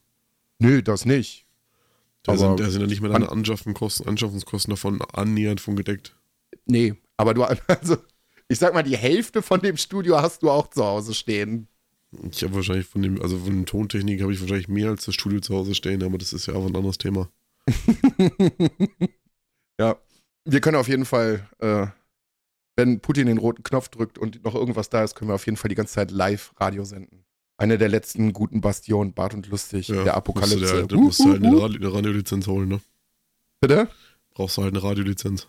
Nö, das nicht. Da Aber sind, da sind ja nicht mehr deine Anschaffungskosten, Anschaffungskosten davon annähernd von gedeckt. Nee, aber du, also, ich sag mal, die Hälfte von dem Studio hast du auch zu Hause stehen. Ich habe wahrscheinlich von dem, also von den Tontechnik habe ich wahrscheinlich mehr als das Studio zu Hause stehen, aber das ist ja auch ein anderes Thema. ja, wir können auf jeden Fall, äh, wenn Putin den roten Knopf drückt und noch irgendwas da ist, können wir auf jeden Fall die ganze Zeit live Radio senden. Eine der letzten guten Bastionen, Bart und Lustig, Ja, der Apokalypse. Musst du, da musst du halt eine, Radio, eine Radiolizenz holen, ne? Bitte? Brauchst du halt eine Radiolizenz.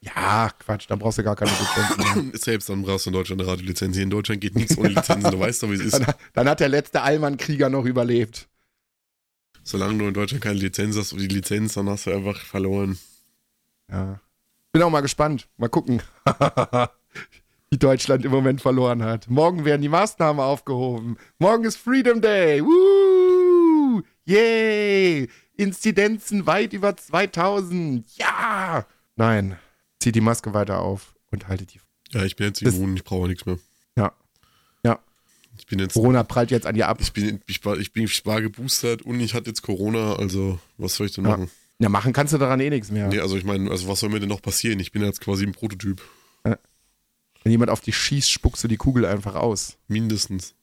Ja, Quatsch, dann brauchst du gar keine Lizenzen mehr. Selbst dann brauchst du in Deutschland eine Radiolizenz. Hier in Deutschland geht nichts ohne Lizenzen, du weißt doch, wie es ist. Dann, dann hat der letzte Allmann-Krieger noch überlebt. Solange du in Deutschland keine Lizenz hast und die Lizenz, dann hast du einfach verloren. Ja. Bin auch mal gespannt. Mal gucken, wie Deutschland im Moment verloren hat. Morgen werden die Maßnahmen aufgehoben. Morgen ist Freedom Day. Woo! Yay! Inzidenzen weit über 2000. Ja! Nein. Zieht die Maske weiter auf und haltet die. Ja, ich bin jetzt Das- immun, ich brauche nichts mehr. Ja. Ja. Ich bin jetzt, Corona prallt jetzt an dir ab. ich bin, ich war, ich bin, ich war geboostert und ich hatte jetzt Corona, also was soll ich denn Ja. machen? Ja, machen kannst du daran eh nichts mehr. Nee, also ich meine, also was soll mir denn noch passieren? Ich bin jetzt quasi ein Prototyp. Wenn jemand auf dich schießt, spuckst du die Kugel einfach aus. Mindestens.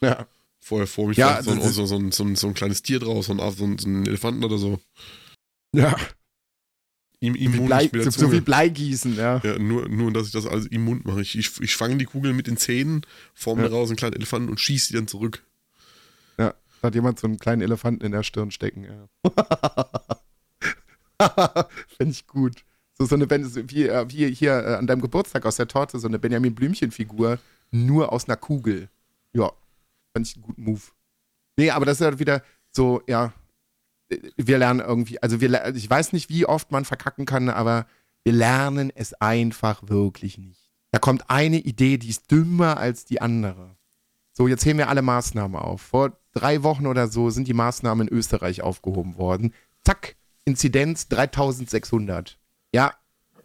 Ja. Vorher vor mich Ja, so, ein, so, so, ein, so, ein, kleines Tier draus, so ein, so ein, Elefanten oder so. Ja. Im, im Mund Blei, so, so wie. Bleigießen, ja. Ja, nur, nur, dass ich das alles im Mund mache. Ich, ich, ich fange die Kugel mit den Zähnen, forme Ja. daraus einen kleinen Elefanten und schieße die dann zurück. Ja, da hat jemand so einen kleinen Elefanten in der Stirn stecken. Ja. Finde ich gut. So, so eine, wie, äh, wie hier äh, an deinem Geburtstag aus der Torte, so eine Benjamin Blümchen-Figur, nur aus einer Kugel. Ja, fand ich einen guten Move. Nee, aber das ist halt wieder so, ja, wir lernen irgendwie, also wir, ich weiß nicht, wie oft man verkacken kann, aber wir lernen es einfach wirklich nicht. Da kommt eine Idee, die ist dümmer als die andere. So, jetzt heben wir alle Maßnahmen auf. Vor drei Wochen oder so sind die Maßnahmen in Österreich aufgehoben worden. Zack, Inzidenz 3600. Ja,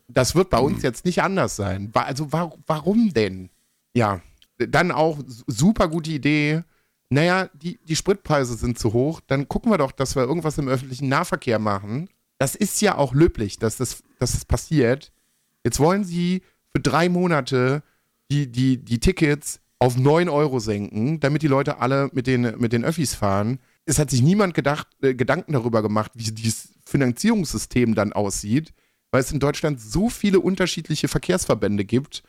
das wird bei uns jetzt nicht anders sein. Also wa warum denn? Ja, dann auch super gute Idee. Naja, die, die Spritpreise sind zu hoch. Dann gucken wir doch, dass wir irgendwas im öffentlichen Nahverkehr machen. Das ist ja auch löblich, dass das, dass das passiert. Jetzt wollen sie für drei Monate die, die, die Tickets auf 9 Euro senken, damit die Leute alle mit den, mit den Öffis fahren. Es hat sich niemand gedacht, äh, Gedanken darüber gemacht, wie dieses Finanzierungssystem dann aussieht, weil es in Deutschland so viele unterschiedliche Verkehrsverbände gibt.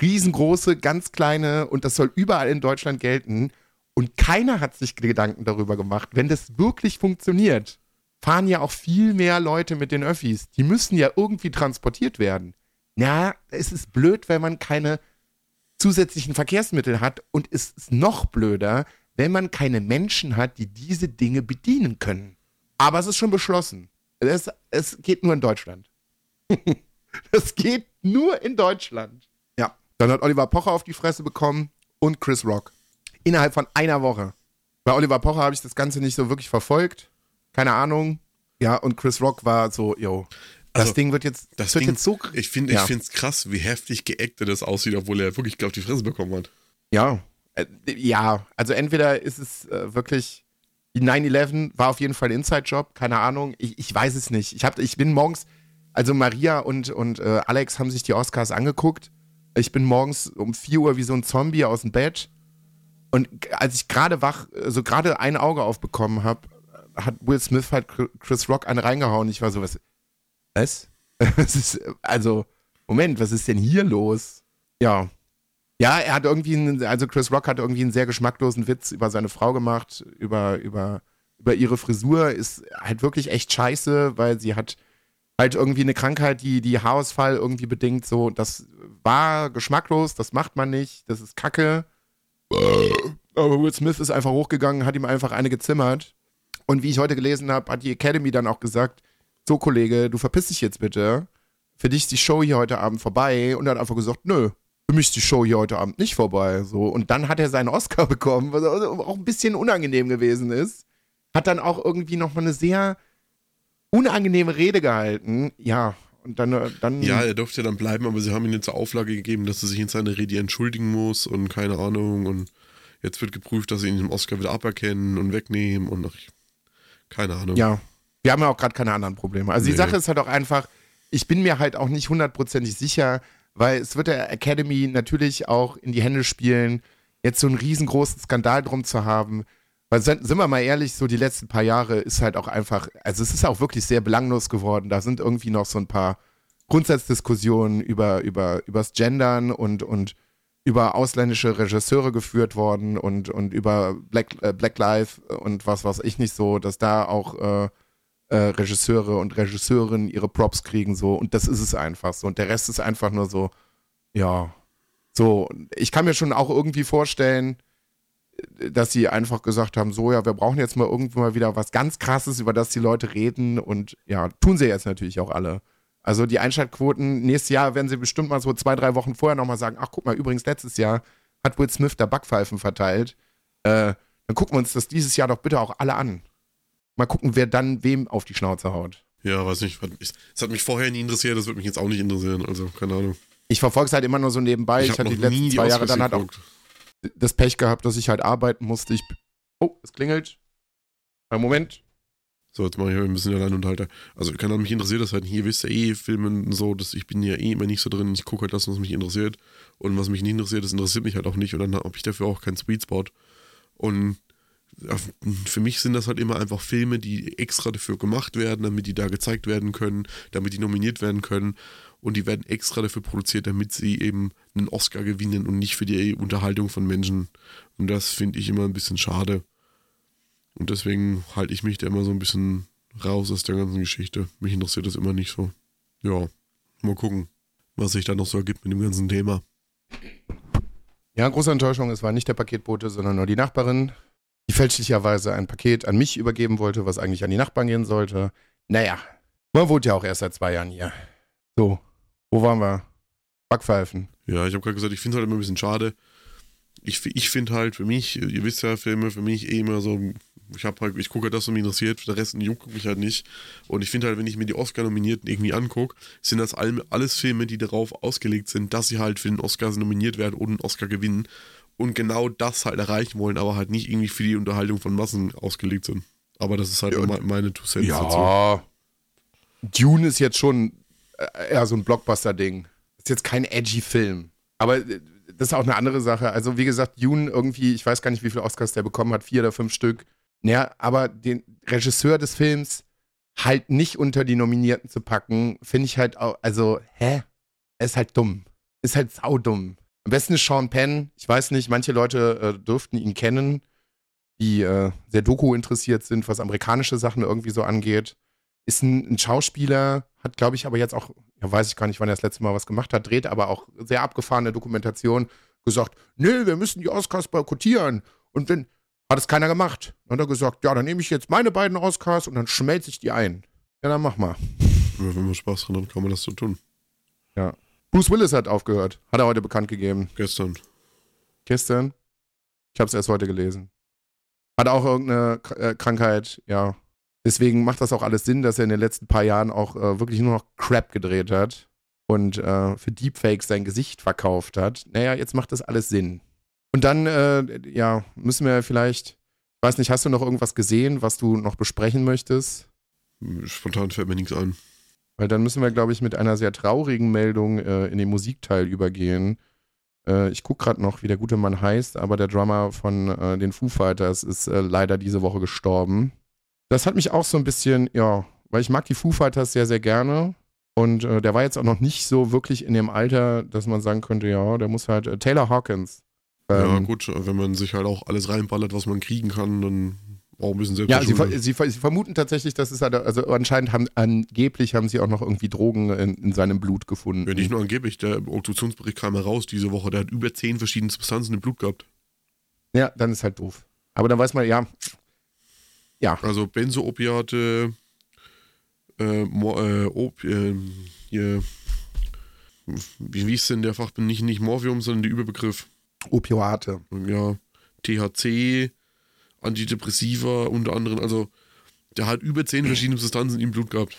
Riesengroße, ganz kleine und das soll überall in Deutschland gelten. Und keiner hat sich Gedanken darüber gemacht, wenn das wirklich funktioniert, fahren ja auch viel mehr Leute mit den Öffis. Die müssen ja irgendwie transportiert werden. Ja, es ist blöd, wenn man keine zusätzlichen Verkehrsmittel hat und es ist noch blöder, wenn man keine Menschen hat, die diese Dinge bedienen können. Aber es ist schon beschlossen. Es, es geht nur in Deutschland. Es geht nur in Deutschland. Ja. Dann hat Oliver Pocher auf die Fresse bekommen und Chris Rock. Innerhalb von einer Woche. Bei Oliver Pocher habe ich das Ganze nicht so wirklich verfolgt. Keine Ahnung. Ja, und Chris Rock war so, yo, das Also, Ding wird jetzt, Das wird Ding, jetzt so. ich finde Ja. es krass, wie heftig geactet das aussieht, obwohl er wirklich auf die Fresse bekommen hat. Ja, äh, ja, also entweder ist es äh, wirklich, 9-11 war auf jeden Fall ein Inside-Job, keine Ahnung, ich, ich weiß es nicht. Ich, hab, ich bin morgens, also Maria und, und äh, Alex haben sich die Oscars angeguckt. Ich bin morgens um 4 Uhr wie so ein Zombie aus dem Bett. Und als ich gerade wach, also gerade ein Auge aufbekommen habe, hat Will Smith halt Chri- Chris Rock eine reingehauen. Ich war so, was? Was? Es ist, also, Moment, was ist denn hier los? Ja, ja, er hat irgendwie, einen, also Chris Rock hat irgendwie einen sehr geschmacklosen Witz über seine Frau gemacht, über, über, über ihre Frisur, ist halt wirklich echt scheiße, weil sie hat halt irgendwie eine Krankheit, die, die Haarausfall irgendwie bedingt, so, das war geschmacklos, das macht man nicht, das ist Kacke. Aber Will Smith ist einfach hochgegangen, hat ihm einfach eine gezimmert. Und wie ich heute gelesen habe, hat die Academy dann auch gesagt, so Kollege, du verpiss dich jetzt bitte. Für dich ist die Show hier heute Abend vorbei. Und er hat einfach gesagt, nö, mich ist die Show hier heute Abend nicht vorbei. So. Und dann hat er seinen Oscar bekommen, was auch ein bisschen unangenehm gewesen ist. Hat dann auch irgendwie nochmal eine sehr unangenehme Rede gehalten. Ja, und dann, äh, dann Ja, er durfte dann bleiben, aber sie haben ihm jetzt zur Auflage gegeben, dass er sich in seiner Rede entschuldigen muss und keine Ahnung. Und jetzt wird geprüft, dass sie ihn im Oscar wieder aberkennen und wegnehmen und ach, keine Ahnung. Ja, wir haben ja auch gerade keine anderen Probleme. Also die Nee. Sache ist halt auch einfach, ich bin mir halt auch nicht hundertprozentig sicher, weil es wird der Academy natürlich auch in die Hände spielen, jetzt so einen riesengroßen Skandal drum zu haben, weil sind, sind wir mal ehrlich, so die letzten paar Jahre ist halt auch einfach, also es ist auch wirklich sehr belanglos geworden. Da sind irgendwie noch so ein paar Grundsatzdiskussionen über, über, übers Gendern und, und über ausländische Regisseure geführt worden und, und über Black, äh, Black Lives und was weiß ich nicht so, dass da auch äh, äh, Regisseure und Regisseurinnen ihre Props kriegen so und das ist es einfach so und der Rest ist einfach nur so, ja, so, ich kann mir schon auch irgendwie vorstellen, dass sie einfach gesagt haben, so ja, wir brauchen jetzt mal irgendwo mal wieder was ganz krasses, über das die Leute reden und ja, tun sie jetzt natürlich auch alle. Also die Einschaltquoten, nächstes Jahr werden sie bestimmt mal so zwei, drei Wochen vorher nochmal sagen, ach guck mal, übrigens letztes Jahr hat Will Smith da Backpfeifen verteilt. Äh, dann gucken wir uns das dieses Jahr doch bitte auch alle an. Mal gucken, wer dann wem auf die Schnauze haut. Ja, weiß nicht. Es hat mich vorher nie interessiert, das wird mich jetzt auch nicht interessieren. Also, keine Ahnung. Ich verfolge es halt immer nur so nebenbei. Ich, ich hatte die letzten zwei Jahre dann halt auch das Pech gehabt, dass ich halt arbeiten musste. Ich, oh, es klingelt. Einen Moment. So, jetzt mache ich ein bisschen allein unterhalter. Also, keine Ahnung, mich interessiert das halt. Hier wisst ihr eh Filmen so, dass ich bin ja eh immer nicht so drin. Ich gucke halt das, was mich interessiert. Und was mich nicht interessiert, das interessiert mich halt auch nicht. Und dann habe ich dafür auch keinen Sweet Spot. Und für mich sind das halt immer einfach Filme, die extra dafür gemacht werden, damit die da gezeigt werden können, damit die nominiert werden können. Und die werden extra dafür produziert, damit sie eben einen Oscar gewinnen und nicht für die Unterhaltung von Menschen. Und das finde ich immer ein bisschen schade. Und deswegen halte ich mich da immer so ein bisschen raus aus der ganzen Geschichte. Mich interessiert das immer nicht so. Ja, mal gucken, was sich da noch so ergibt mit dem ganzen Thema. Ja, große Enttäuschung, es war nicht der Paketbote, sondern nur die Nachbarin, die fälschlicherweise ein Paket an mich übergeben wollte, was eigentlich an die Nachbarn gehen sollte. Naja, man wohnt ja auch erst seit zwei Jahren hier. So, wo waren wir? Backpfeifen. Ja, ich habe gerade gesagt, ich finde es halt immer ein bisschen schade. Ich, ich finde halt für mich, ihr wisst ja, Filme für mich eh immer so ich habe halt, ich gucke halt das, was mich interessiert, der Rest juckt mich halt nicht. Und ich finde halt, wenn ich mir die Oscar-Nominierten irgendwie angucke, sind das alles Filme, die darauf ausgelegt sind, dass sie halt für den Oscar nominiert werden und einen Oscar gewinnen. Und genau das halt erreichen wollen, aber halt nicht irgendwie für die Unterhaltung von Massen ausgelegt sind. Aber das ist halt ja, meine Two Cents ja, dazu. Dune ist jetzt schon äh, eher so ein Blockbuster-Ding. Ist jetzt kein edgy Film. Aber äh, das ist auch eine andere Sache. Also, wie gesagt, Dune irgendwie, ich weiß gar nicht, wie viele Oscars der bekommen hat, vier oder fünf Stück. Ja, aber den Regisseur des Films halt nicht unter die Nominierten zu packen, finde ich halt auch, also, hä? Er ist halt dumm. Ist halt saudumm. Am besten ist Sean Penn. Ich weiß nicht, manche Leute äh, dürften ihn kennen, die äh, sehr Doku interessiert sind, was amerikanische Sachen irgendwie so angeht. Ist ein, ein Schauspieler, hat, glaube ich, aber jetzt auch, ja, weiß ich gar nicht, wann er das letzte Mal was gemacht hat, dreht aber auch sehr abgefahrene Dokumentation, gesagt, nee, wir müssen die Oscars boykottieren. Und wenn, hat es keiner gemacht. Dann hat er gesagt, ja, dann nehme ich jetzt meine beiden Oscars und dann schmelze ich die ein. Ja, dann mach mal. Ja, wenn man Spaß dran hat, kann man das so tun. Ja. Bruce Willis hat aufgehört. Hat er heute bekannt gegeben. Gestern. Gestern? Ich habe es erst heute gelesen. Hat auch irgendeine äh, Krankheit, ja. Deswegen macht das auch alles Sinn, dass er in den letzten paar Jahren auch äh, wirklich nur noch Crap gedreht hat und äh, für Deepfakes sein Gesicht verkauft hat. Naja, jetzt macht das alles Sinn. Und dann, äh, ja, müssen wir vielleicht, ich weiß nicht, hast du noch irgendwas gesehen, was du noch besprechen möchtest? Spontan fällt mir nichts ein. Weil dann müssen wir, glaube ich, mit einer sehr traurigen Meldung äh, in den Musikteil übergehen. Äh, ich gucke gerade noch, wie der gute Mann heißt, aber der Drummer von äh, den Foo Fighters ist äh, leider diese Woche gestorben. Das hat mich auch so ein bisschen, ja, weil ich mag die Foo Fighters sehr, sehr gerne. Und äh, der war jetzt auch noch nicht so wirklich in dem Alter, dass man sagen könnte, ja, der muss halt, äh, Taylor Hawkins ja, ähm, gut, wenn man sich halt auch alles reinballert, was man kriegen kann, dann auch ein bisschen selbst. Ja, sie, sie, sie, vermuten tatsächlich, dass es halt, also anscheinend haben, angeblich haben sie auch noch irgendwie Drogen in, in seinem Blut gefunden. Ja, nicht nur angeblich, der Obduktionsbericht kam heraus diese Woche, der hat über zehn verschiedene Substanzen im Blut gehabt. Ja, dann ist halt doof. Aber dann weiß man, ja. Ja. Also Benzoopiate, äh, Mo, äh, Op, äh, hier, wie, wie ist denn der Fachbegriff? Nicht, nicht Morphium, sondern der Überbegriff. Opioate. Ja, THC, Antidepressiva unter anderem. Also, der hat über zehn verschiedene Substanzen im Blut gehabt.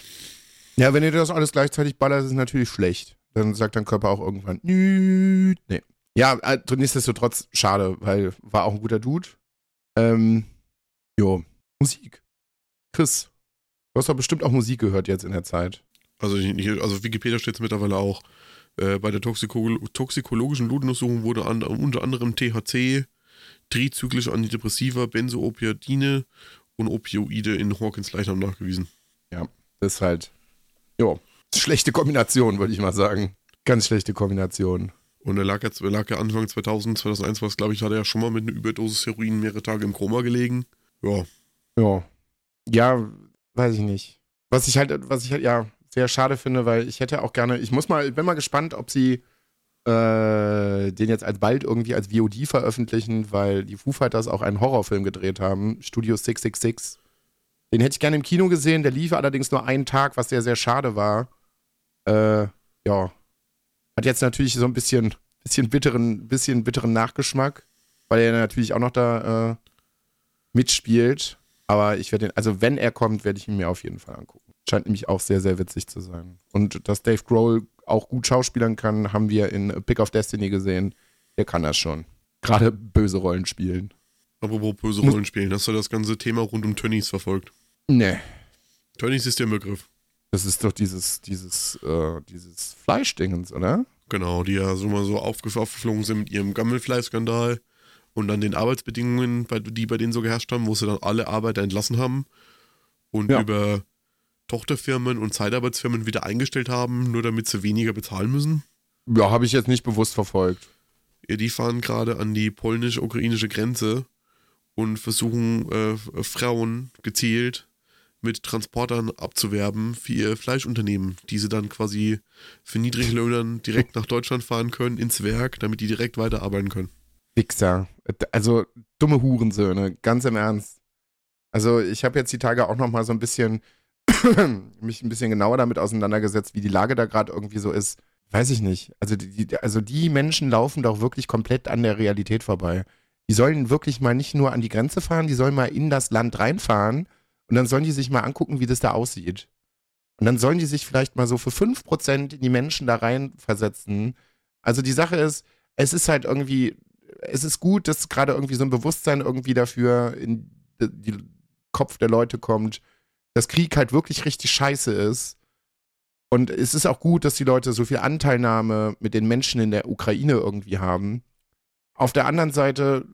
Ja, wenn ihr das alles gleichzeitig ballert, ist es natürlich schlecht. Dann sagt dein Körper auch irgendwann, nee. Ja, äh, nichtsdestotrotz schade, weil war auch ein guter Dude. Ähm, jo, Musik. Chris, du hast doch bestimmt auch Musik gehört jetzt in der Zeit. Also, also Wikipedia steht es mittlerweile auch. Äh, bei der Toxiko toxikologischen Blutuntersuchung wurde an, unter anderem THC, trizyklische Antidepressiva, Benzoopiadine und Opioide in Hawkins Leichnam nachgewiesen. Ja, das ist halt, jo, schlechte Kombination, würde ich mal sagen. Ganz schlechte Kombination. Und er lag ja, er lag ja Anfang 2000, 2001 war es, glaube ich, hat er ja schon mal mit einer Überdosis Heroin mehrere Tage im Koma gelegen. Ja. Ja. Ja, weiß ich nicht. Was ich halt, was ich halt, ja, sehr schade finde, weil ich hätte auch gerne, ich muss mal, bin mal gespannt, ob sie äh, den jetzt als bald irgendwie als VOD veröffentlichen, weil die Foo Fighters auch einen Horrorfilm gedreht haben, Studio 666. Den hätte ich gerne im Kino gesehen, der lief allerdings nur einen Tag, was sehr, sehr schade war. Äh, ja. Hat jetzt natürlich so ein bisschen, bisschen bitteren, bisschen bitteren Nachgeschmack, weil er natürlich auch noch da äh, mitspielt. Aber ich werde den, also wenn er kommt, werde ich ihn mir auf jeden Fall angucken. Scheint nämlich auch sehr, sehr witzig zu sein. Und dass Dave Grohl auch gut schauspielern kann, haben wir in Pick of Destiny gesehen. Der kann das schon. Gerade böse Rollen spielen. Apropos böse Rollen spielen, hast du das ganze Thema rund um Tönnies verfolgt? Nee. Tönnies ist der Begriff. Das ist doch dieses, dieses, äh, dieses Fleischdingens, oder? Genau, die ja so mal so aufgeflogen sind mit ihrem Gammelfleischskandal und dann den Arbeitsbedingungen, die bei denen so geherrscht haben, wo sie dann alle Arbeiter entlassen haben und ja. über Tochterfirmen und Zeitarbeitsfirmen wieder eingestellt haben, nur damit sie weniger bezahlen müssen? Ja, habe ich jetzt nicht bewusst verfolgt. Ja, die fahren gerade an die polnisch-ukrainische Grenze und versuchen äh, Frauen gezielt mit Transportern abzuwerben für ihr Fleischunternehmen, die sie dann quasi für Niedriglöhnern direkt nach Deutschland fahren können, ins Werk, damit die direkt weiterarbeiten können. Wichser. Also dumme Hurensöhne, ganz im Ernst. Also ich habe jetzt die Tage auch noch mal so ein bisschen mich ein bisschen genauer damit auseinandergesetzt, wie die Lage da gerade irgendwie so ist. Weiß ich nicht. Also die, also die Menschen laufen doch wirklich komplett an der Realität vorbei. Die sollen wirklich mal nicht nur an die Grenze fahren, die sollen mal in das Land reinfahren und dann sollen die sich mal angucken, wie das da aussieht. Und dann sollen die sich vielleicht mal so für 5% in die Menschen da reinversetzen. Also die Sache ist, es ist halt irgendwie, es ist gut, dass gerade irgendwie so ein Bewusstsein irgendwie dafür in den Kopf der Leute kommt, dass Krieg halt wirklich richtig scheiße ist. Und es ist auch gut, dass die Leute so viel Anteilnahme mit den Menschen in der Ukraine irgendwie haben. Auf der anderen Seite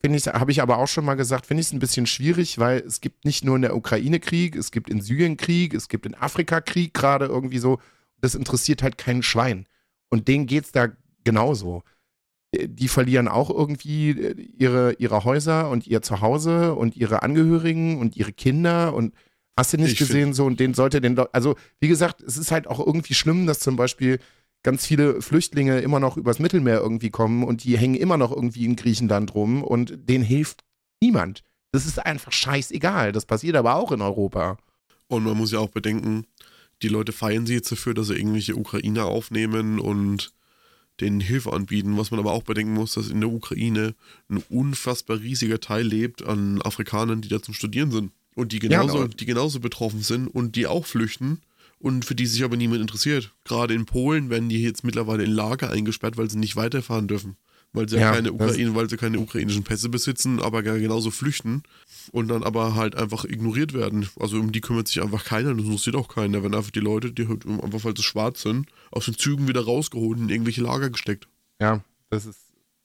finde ich, habe ich aber auch schon mal gesagt, finde ich es ein bisschen schwierig, weil es gibt nicht nur in der Ukraine Krieg, es gibt in Syrien Krieg, es gibt in Afrika Krieg gerade irgendwie so. Das interessiert halt kein Schwein. Und denen geht es da genauso. Die verlieren auch irgendwie ihre, ihre Häuser und ihr Zuhause und ihre Angehörigen und ihre Kinder und Hast du nicht ich gesehen, so und den sollte den, also wie gesagt, es ist halt auch irgendwie schlimm, dass zum Beispiel ganz viele Flüchtlinge immer noch übers Mittelmeer irgendwie kommen und die hängen immer noch irgendwie in Griechenland rum und denen hilft niemand. Das ist einfach scheißegal. Das passiert aber auch in Europa. Und man muss ja auch bedenken, die Leute feiern sie jetzt dafür, dass sie irgendwelche Ukrainer aufnehmen und denen Hilfe anbieten. Was man aber auch bedenken muss, dass in der Ukraine ein unfassbar riesiger Teil lebt an Afrikanern, die da zum Studieren sind. Und die genauso, ja, die genauso betroffen sind und die auch flüchten und für die sich aber niemand interessiert. Gerade in Polen werden die jetzt mittlerweile in Lager eingesperrt, weil sie nicht weiterfahren dürfen. Weil sie ja, keine Ukraine, weil sie keine ukrainischen Pässe besitzen, aber genauso flüchten und dann aber halt einfach ignoriert werden. Also um die kümmert sich einfach keiner, das interessiert auch keiner. Wenn einfach die Leute, die halt einfach weil sie schwarz sind, aus den Zügen wieder rausgeholt und in irgendwelche Lager gesteckt. Ja, das ist,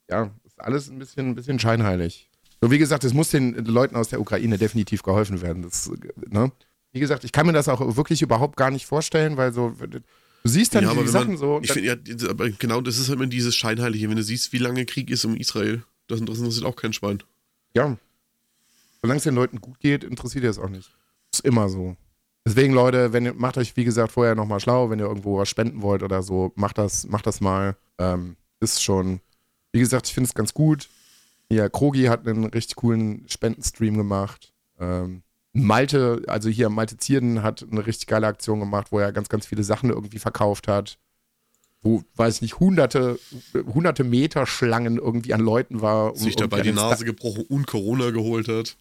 ja, ist alles ein bisschen, ein bisschen scheinheilig. So, wie gesagt, es muss den Leuten aus der Ukraine definitiv geholfen werden. Das, ne? Wie gesagt, ich kann mir das auch wirklich überhaupt gar nicht vorstellen, weil so, du siehst dann ja, die Sachen man, so. Ich find, ja, aber genau, das ist halt immer dieses Scheinheilige. Wenn du siehst, wie lange Krieg ist um Israel, das interessiert auch kein Schwein. Ja. Solange es den Leuten gut geht, interessiert ihr es auch nicht. Ist immer so. Deswegen, Leute, wenn ihr, macht euch, wie gesagt, vorher nochmal schlau, wenn ihr irgendwo was spenden wollt oder so, macht das, macht das mal. Ähm, ist schon, wie gesagt, ich finde es ganz gut. Ja, Krogi hat einen richtig coolen Spendenstream gemacht. Ähm, Malte, also hier Malte Zierden hat eine richtig geile Aktion gemacht, wo er ganz, ganz viele Sachen irgendwie verkauft hat. Wo, weiß ich nicht, hunderte, hunderte Meter Schlangen irgendwie an Leuten war. Um Sich dabei die Nase gebrochen und Corona geholt hat.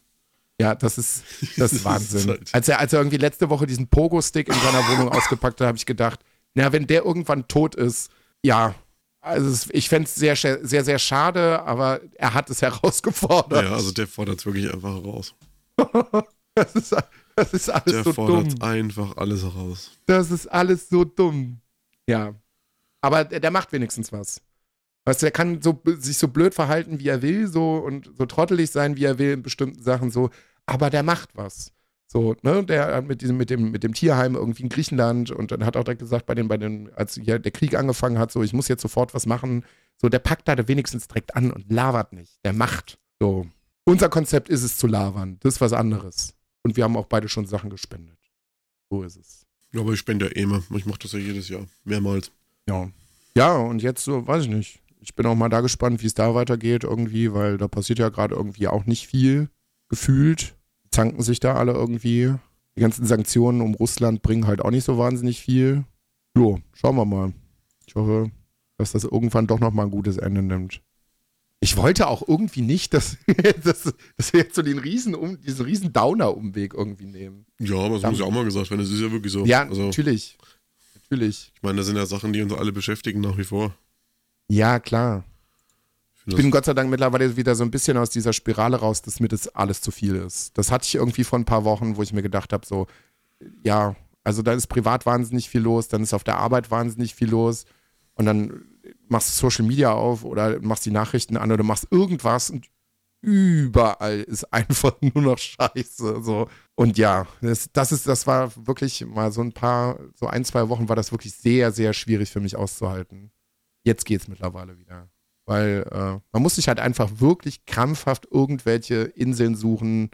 Ja, das ist, das ist Wahnsinn. Halt als, er, als er irgendwie letzte Woche diesen Pogo-Stick in seiner Wohnung ausgepackt hat, habe ich gedacht, na, wenn der irgendwann tot ist, ja, also ich fände es sehr, sehr, sehr schade, aber er hat es herausgefordert. Ja, also der fordert es wirklich einfach heraus. das, ist, das ist alles der so dumm. Der fordert einfach alles heraus. Das ist alles so dumm. Ja. Aber der, der macht wenigstens was. Weißt du, er kann so, sich so blöd verhalten, wie er will, so und so trottelig sein, wie er will in bestimmten Sachen, so, aber der macht was. So, ne, der hat mit diesem, mit dem, mit dem Tierheim irgendwie in Griechenland und dann hat auch direkt gesagt, bei den, bei den, als hier der Krieg angefangen hat, so, ich muss jetzt sofort was machen. So, der packt da wenigstens direkt an und labert nicht. Der macht. So. Unser Konzept ist es zu labern. Das ist was anderes. Und wir haben auch beide schon Sachen gespendet. So ist es. Ja, aber ich spende ja eh immer. Ich mache das ja jedes Jahr. Mehrmals. Ja. Ja, und jetzt so, weiß ich nicht. Ich bin auch mal da gespannt, wie es da weitergeht irgendwie, weil da passiert ja gerade irgendwie auch nicht viel gefühlt. Zanken sich da alle irgendwie. Die ganzen Sanktionen um Russland bringen halt auch nicht so wahnsinnig viel. Jo, schauen wir mal. Ich hoffe, dass das irgendwann doch nochmal ein gutes Ende nimmt. Ich wollte auch irgendwie nicht, dass, dass, dass wir jetzt so den riesen, um, diesen riesen Downer-Umweg irgendwie nehmen. Ja, aber das muss ja auch mal gesagt werden. Das ist ja wirklich so. Ja, also, natürlich. Natürlich. Ich meine, das sind ja Sachen, die uns alle beschäftigen nach wie vor. Ja, klar. Ich bin Gott sei Dank mittlerweile wieder so ein bisschen aus dieser Spirale raus, dass mir das alles zu viel ist. Das hatte ich irgendwie vor ein paar Wochen, wo ich mir gedacht habe, so, ja, also da ist privat wahnsinnig viel los, dann ist auf der Arbeit wahnsinnig viel los und dann machst du Social Media auf oder machst die Nachrichten an oder machst irgendwas und überall ist einfach nur noch Scheiße. So. Und ja, das, das ist, das war wirklich mal so ein paar, so ein, zwei Wochen war das wirklich sehr, sehr schwierig für mich auszuhalten. Jetzt geht es mittlerweile wieder. Weil äh, man muss sich halt einfach wirklich krampfhaft irgendwelche Inseln suchen,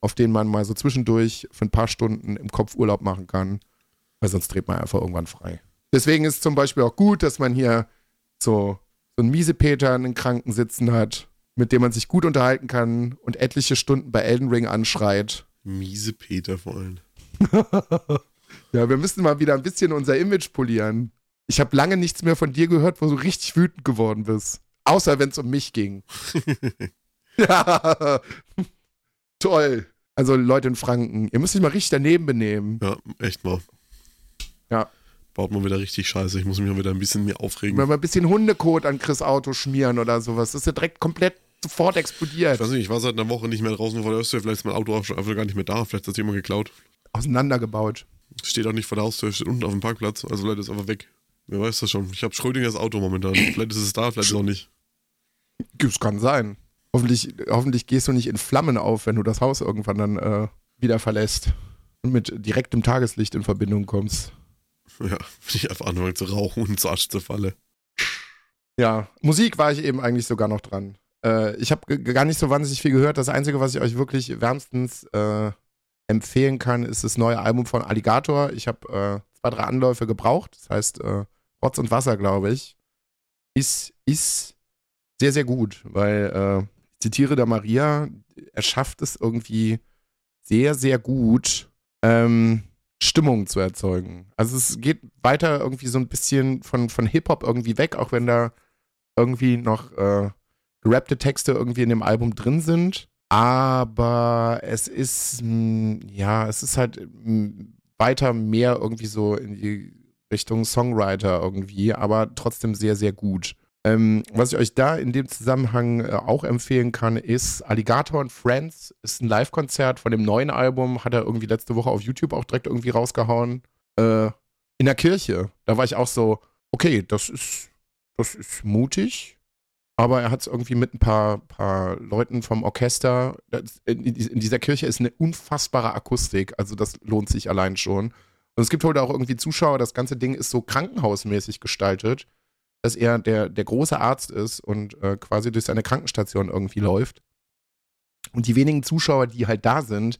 auf denen man mal so zwischendurch für ein paar Stunden im Kopf Urlaub machen kann. Weil sonst dreht man einfach irgendwann frei. Deswegen ist zum Beispiel auch gut, dass man hier so, so einen Miesepeter in den Kranken sitzen hat, mit dem man sich gut unterhalten kann und etliche Stunden bei Elden Ring anschreit. Miesepeter vor allem. ja, wir müssen mal wieder ein bisschen unser Image polieren. Ich habe lange nichts mehr von dir gehört, wo du richtig wütend geworden bist. Außer wenn es um mich ging. ja. Toll. Also Leute in Franken, ihr müsst euch mal richtig daneben benehmen. Ja, echt mal. Ja. Baut mal wieder richtig scheiße. Ich muss mich mal wieder ein bisschen mehr aufregen. Mal ein bisschen Hundekot an Chris Auto schmieren oder sowas. Das ist ja direkt komplett sofort explodiert. Ich weiß nicht, ich war seit einer Woche nicht mehr draußen vor der Haustür. Vielleicht ist mein Auto auch einfach gar nicht mehr da. Vielleicht hat es jemand geklaut. Auseinandergebaut. Steht auch nicht vor der Haustür, steht unten auf dem Parkplatz. Also Leute, ist einfach weg. Wer weiß das schon. Ich habe Schrödingers Auto momentan. vielleicht ist es da, vielleicht auch nicht. Es kann sein. Hoffentlich, hoffentlich gehst du nicht in Flammen auf, wenn du das Haus irgendwann dann äh, wieder verlässt und mit direktem Tageslicht in Verbindung kommst. Ja, wenn ich einfach anfange zu rauchen und zu Arsch zu falle. Ja, Musik war ich eben eigentlich sogar noch dran. Äh, ich habe gar nicht so wahnsinnig viel gehört. Das Einzige, was ich euch wirklich wärmstens äh, empfehlen kann, ist das neue Album von Alligator. Ich habe äh, zwei, drei Anläufe gebraucht. Das heißt, äh, Rotz und Wasser, glaube ich. Ist, ist sehr, sehr gut, weil äh, ich zitiere da Maria, er schafft es irgendwie sehr, sehr gut, ähm, Stimmung zu erzeugen. Also es geht weiter irgendwie so ein bisschen von, von Hip-Hop irgendwie weg, auch wenn da irgendwie noch äh, gerappte Texte irgendwie in dem Album drin sind. Aber es ist, mh, hm, ja, es ist halt mh, hm, weiter mehr irgendwie so in die Richtung Songwriter irgendwie, aber trotzdem sehr, sehr gut. Ähm, was ich euch da in dem Zusammenhang äh, auch empfehlen kann, ist Alligator and Friends. Ist ein Live-Konzert von dem neuen Album. Hat er irgendwie letzte Woche auf YouTube auch direkt irgendwie rausgehauen. Äh, in der Kirche. Da war ich auch so, okay, das ist, das ist mutig. Aber er hat es irgendwie mit ein paar, paar Leuten vom Orchester. In, in dieser Kirche ist eine unfassbare Akustik. Also das lohnt sich allein schon. Und es gibt heute auch irgendwie Zuschauer. Das ganze Ding ist so krankenhausmäßig gestaltet dass er der, der große Arzt ist und äh, quasi durch seine Krankenstation irgendwie läuft. Und die wenigen Zuschauer, die halt da sind,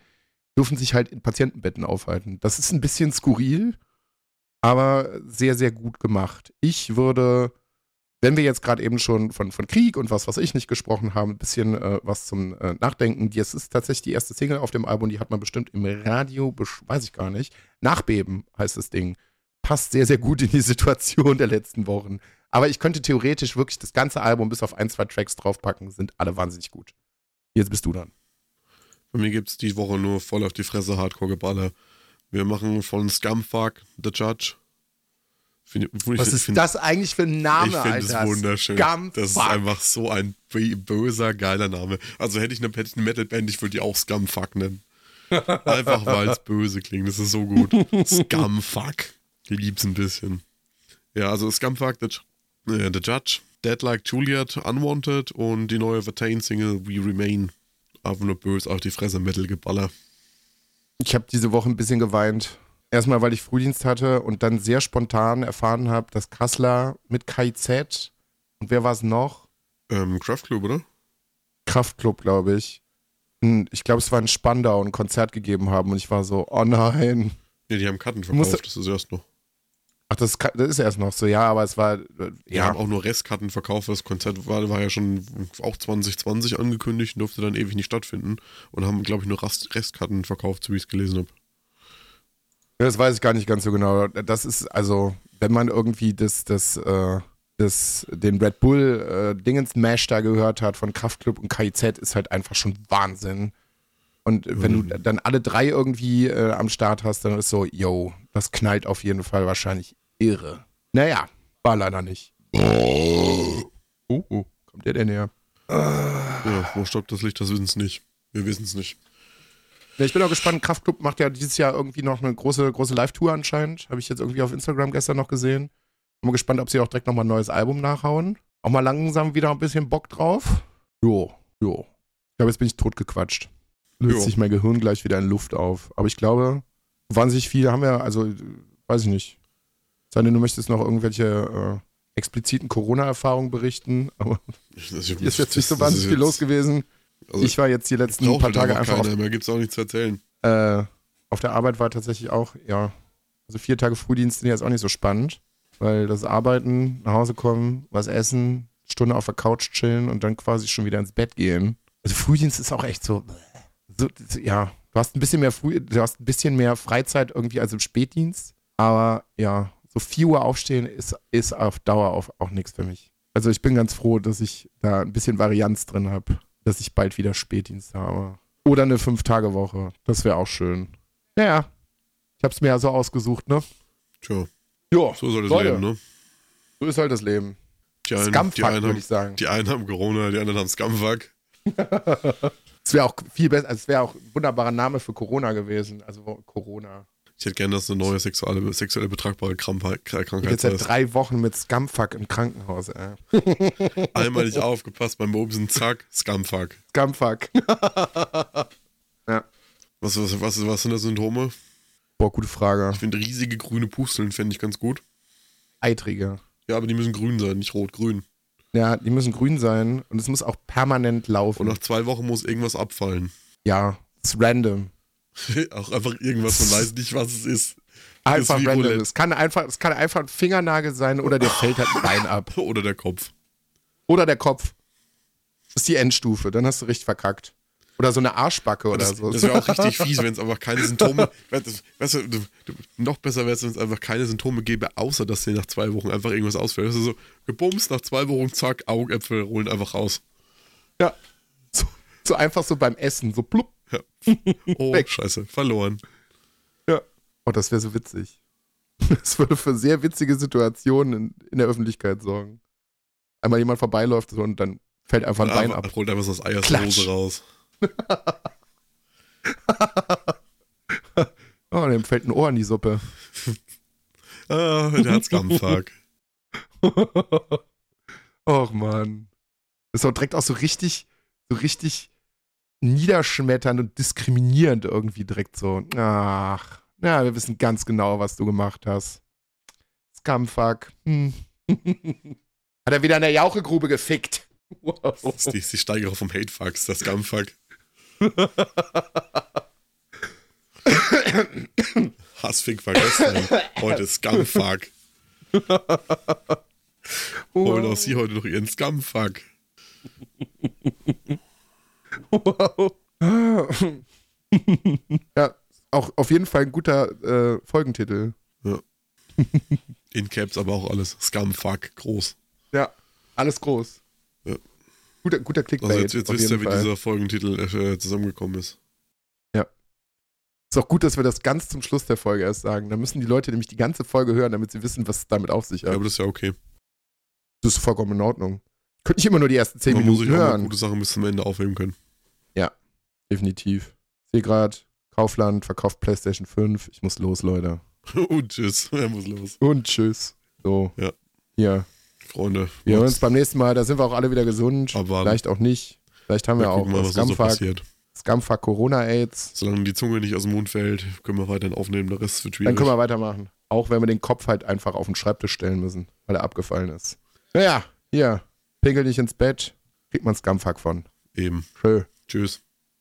dürfen sich halt in Patientenbetten aufhalten. Das ist ein bisschen skurril, aber sehr, sehr gut gemacht. Ich würde, wenn wir jetzt gerade eben schon von, von Krieg und was, was ich nicht gesprochen haben, ein bisschen äh, was zum äh, Nachdenken. Das ist tatsächlich die erste Single auf dem Album, die hat man bestimmt im Radio, weiß ich gar nicht. Nachbeben heißt das Ding. Passt sehr, sehr gut in die Situation der letzten Wochen. Aber ich könnte theoretisch wirklich das ganze Album bis auf ein, zwei Tracks draufpacken, sind alle wahnsinnig gut. Jetzt bist du dann. Bei mir gibt es die Woche nur voll auf die Fresse Hardcore-Geballer. Wir machen von Scumfuck The Judge. Find, Was ist find, das eigentlich für ein Name, ich Alter? Ich finde es wunderschön. Scumfuck. Das ist einfach so ein böser, geiler Name. Also hätte ich eine, hätte ich eine Metal-Band, ich würde die auch Scumfuck nennen. Einfach weil es böse klingt. Das ist so gut. Scumfuck. Lieb's ein bisschen. Ja, also Scumfuck, The, äh, The Judge Dead Like Juliet, Unwanted und die neue Vertain-Single We Remain. Einfach nur böse auf die Fresse Metal-Geballer. Ich habe diese Woche ein bisschen geweint. Erstmal, weil ich Frühdienst hatte und dann sehr spontan erfahren habe, dass Kassler mit KIZ und wer war es noch? Ähm, Kraftclub, oder? Kraftclub, glaube ich. Ich glaube, es war in Spandau ein Konzert gegeben haben und ich war so, oh nein. Nee, die haben Karten verkauft, das ist erst noch. Ach, das, das, ist erst noch so, ja, aber es war. Äh, die ja. haben auch nur Restkarten verkauft. Das Konzert war, war ja schon auch 2020 angekündigt, durfte dann ewig nicht stattfinden und haben, glaube ich, nur Restkarten verkauft, so wie ich es gelesen habe. Das weiß ich gar nicht ganz so genau. Das ist, also, wenn man irgendwie das, das, äh, das, den Red Bull äh, Dingens Mash da gehört hat von Kraftclub und KIZ, ist halt einfach schon Wahnsinn. Und wenn mhm. du dann alle drei irgendwie äh, am Start hast, dann ist so, yo, das knallt auf jeden Fall wahrscheinlich irre. Naja, war leider nicht. Oh, oh, kommt der denn her? Ja, wo stoppt das Licht? Das wissen es nicht. Wir wissen es nicht. Ich bin auch gespannt. Kraftclub macht ja dieses Jahr irgendwie noch eine große, große Live-Tour anscheinend. Habe ich jetzt irgendwie auf Instagram gestern noch gesehen. Bin mal gespannt, ob sie auch direkt nochmal ein neues Album nachhauen. Auch mal langsam wieder ein bisschen Bock drauf. Jo, jo. Ich glaube, jetzt bin ich totgequatscht. Löst jo. sich mein Gehirn gleich wieder in Luft auf. Aber ich glaube, wahnsinnig viel haben wir, also, weiß ich nicht. Sondern du möchtest noch irgendwelche äh, expliziten Corona-Erfahrungen berichten. Aber hier ist jetzt nicht so wahnsinnig viel los gewesen. Also ich war jetzt die letzten paar Tage einfach. Keiner, auf, mehr gibt's auch nichts zu erzählen. Äh, auf der Arbeit war tatsächlich auch, ja, also vier Tage Frühdienst sind jetzt auch nicht so spannend. Weil das Arbeiten, nach Hause kommen, was essen, Stunde auf der Couch chillen und dann quasi schon wieder ins Bett gehen. Also Frühdienst ist auch echt so, so ja, du hast ein bisschen mehr Früh, du hast ein bisschen mehr Freizeit irgendwie als im Spätdienst. Aber ja, so 4 Uhr aufstehen ist, ist auf Dauer auf, auch nichts für mich. Also ich bin ganz froh, dass ich da ein bisschen Varianz drin habe, dass ich bald wieder Spätdienst habe. Oder eine Fünf-Tage-Woche. Das wäre auch schön. Naja, ich habe es mir ja so ausgesucht, ne? Tja. Ja, so soll das Leute. Leben, ne? So ist halt das Leben. Die einen, Scumfuck, würde ich sagen. Die einen haben Corona, die anderen haben Scumfuck. Es wäre auch viel besser, also es wäre auch ein wunderbarer Name für Corona gewesen. Also Corona. Ich hätte gerne, dass eine neue sexuelle, sexuelle betragbare Krankheit, Krankheit Jetzt seit drei Wochen mit Scumfuck im Krankenhaus, ey. Einmal nicht aufgepasst beim Bobsen, zack, Scumfuck. Scumfuck. ja. Was, was, was, was sind da Symptome? Boah, gute Frage. Ich finde riesige grüne Pusteln fände ich ganz gut. Eitrige. Ja, aber die müssen grün sein, nicht rot-grün. Ja, die müssen grün sein und es muss auch permanent laufen. Und nach zwei Wochen muss irgendwas abfallen. Ja, es ist random. auch einfach irgendwas, man weiß nicht, was es ist. Einfach random. Es kann einfach, es kann einfach ein Fingernagel sein oder der fällt halt ein Bein ab. Oder der Kopf. Oder der Kopf. Das ist die Endstufe, dann hast du richtig verkackt. Oder so eine Arschbacke oder das, so. Das wäre auch richtig fies, wenn es einfach keine Symptome. weißt du, noch besser wäre es, wenn es einfach keine Symptome gäbe, außer dass dir nach zwei Wochen einfach irgendwas ausfällt. Also so, gebumst, nach zwei Wochen, zack, Augäpfel rollen einfach raus. Ja. So, so einfach so beim Essen, so plupp. Ja. Oh, scheiße, verloren. Ja. Oh, das wäre so witzig. Das würde für sehr witzige Situationen in, in der Öffentlichkeit sorgen. Einmal jemand vorbeiläuft und dann fällt einfach ein Bein ab. Holt einfach so das Ei aus der Hose raus. oh, dem fällt ein Ohr in die Suppe. ah, der hat's Gammfuck. Och man. Das ist auch direkt auch so richtig, so richtig niederschmetternd und diskriminierend irgendwie direkt so. Ach, ja, wir wissen ganz genau, was du gemacht hast. Scumfuck. Hm. Hat er wieder in der Jauchegrube gefickt. Wow. Das ist die, die Steigerung vom Hatefucks, das Scumfuck. Hassfick vergessen. Heute Scumfuck. Holen auch Sie heute noch Ihren Scumfuck. Wow. ja, auch auf jeden Fall ein guter äh, Folgentitel. Ja. In Caps aber auch alles. Scumfuck, groß. Ja, alles groß. Ja. Guter, guter Clickbait. Also jetzt, jetzt wisst ihr, wie dieser Folgentitel äh, zusammengekommen ist. Ja. Ist auch gut, dass wir das ganz zum Schluss der Folge erst sagen. Da müssen die Leute nämlich die ganze Folge hören, damit sie wissen, was damit auf sich hat. Ja, aber das ist ja okay. Das ist vollkommen in Ordnung. Könnte ich immer nur die ersten 10 Man Minuten muss ich hören. Auch gute Sachen bis zum Ende aufheben können. Ja, definitiv. Ich sehe gerade, Kaufland verkauft PlayStation 5. Ich muss los, Leute. Und tschüss. Er muss los. Und tschüss. So. Ja. Hier. Freunde. Wir hören uns beim nächsten Mal. Da sind wir auch alle wieder gesund. Abwarten. Vielleicht auch nicht. Vielleicht haben wir, Wir auch mal, was so Scumfuck, passiert. Scumfuck Corona-Aids. Solange die Zunge nicht aus dem Mund fällt, können wir weiterhin aufnehmen. Der Rest wird schwierig. Dann können wir weitermachen. Auch wenn wir den Kopf halt einfach auf den Schreibtisch stellen müssen, weil er abgefallen ist. Naja, hier, pegel dich ins Bett, kriegt man Scumfuck von. Eben. Schön. Tschüss.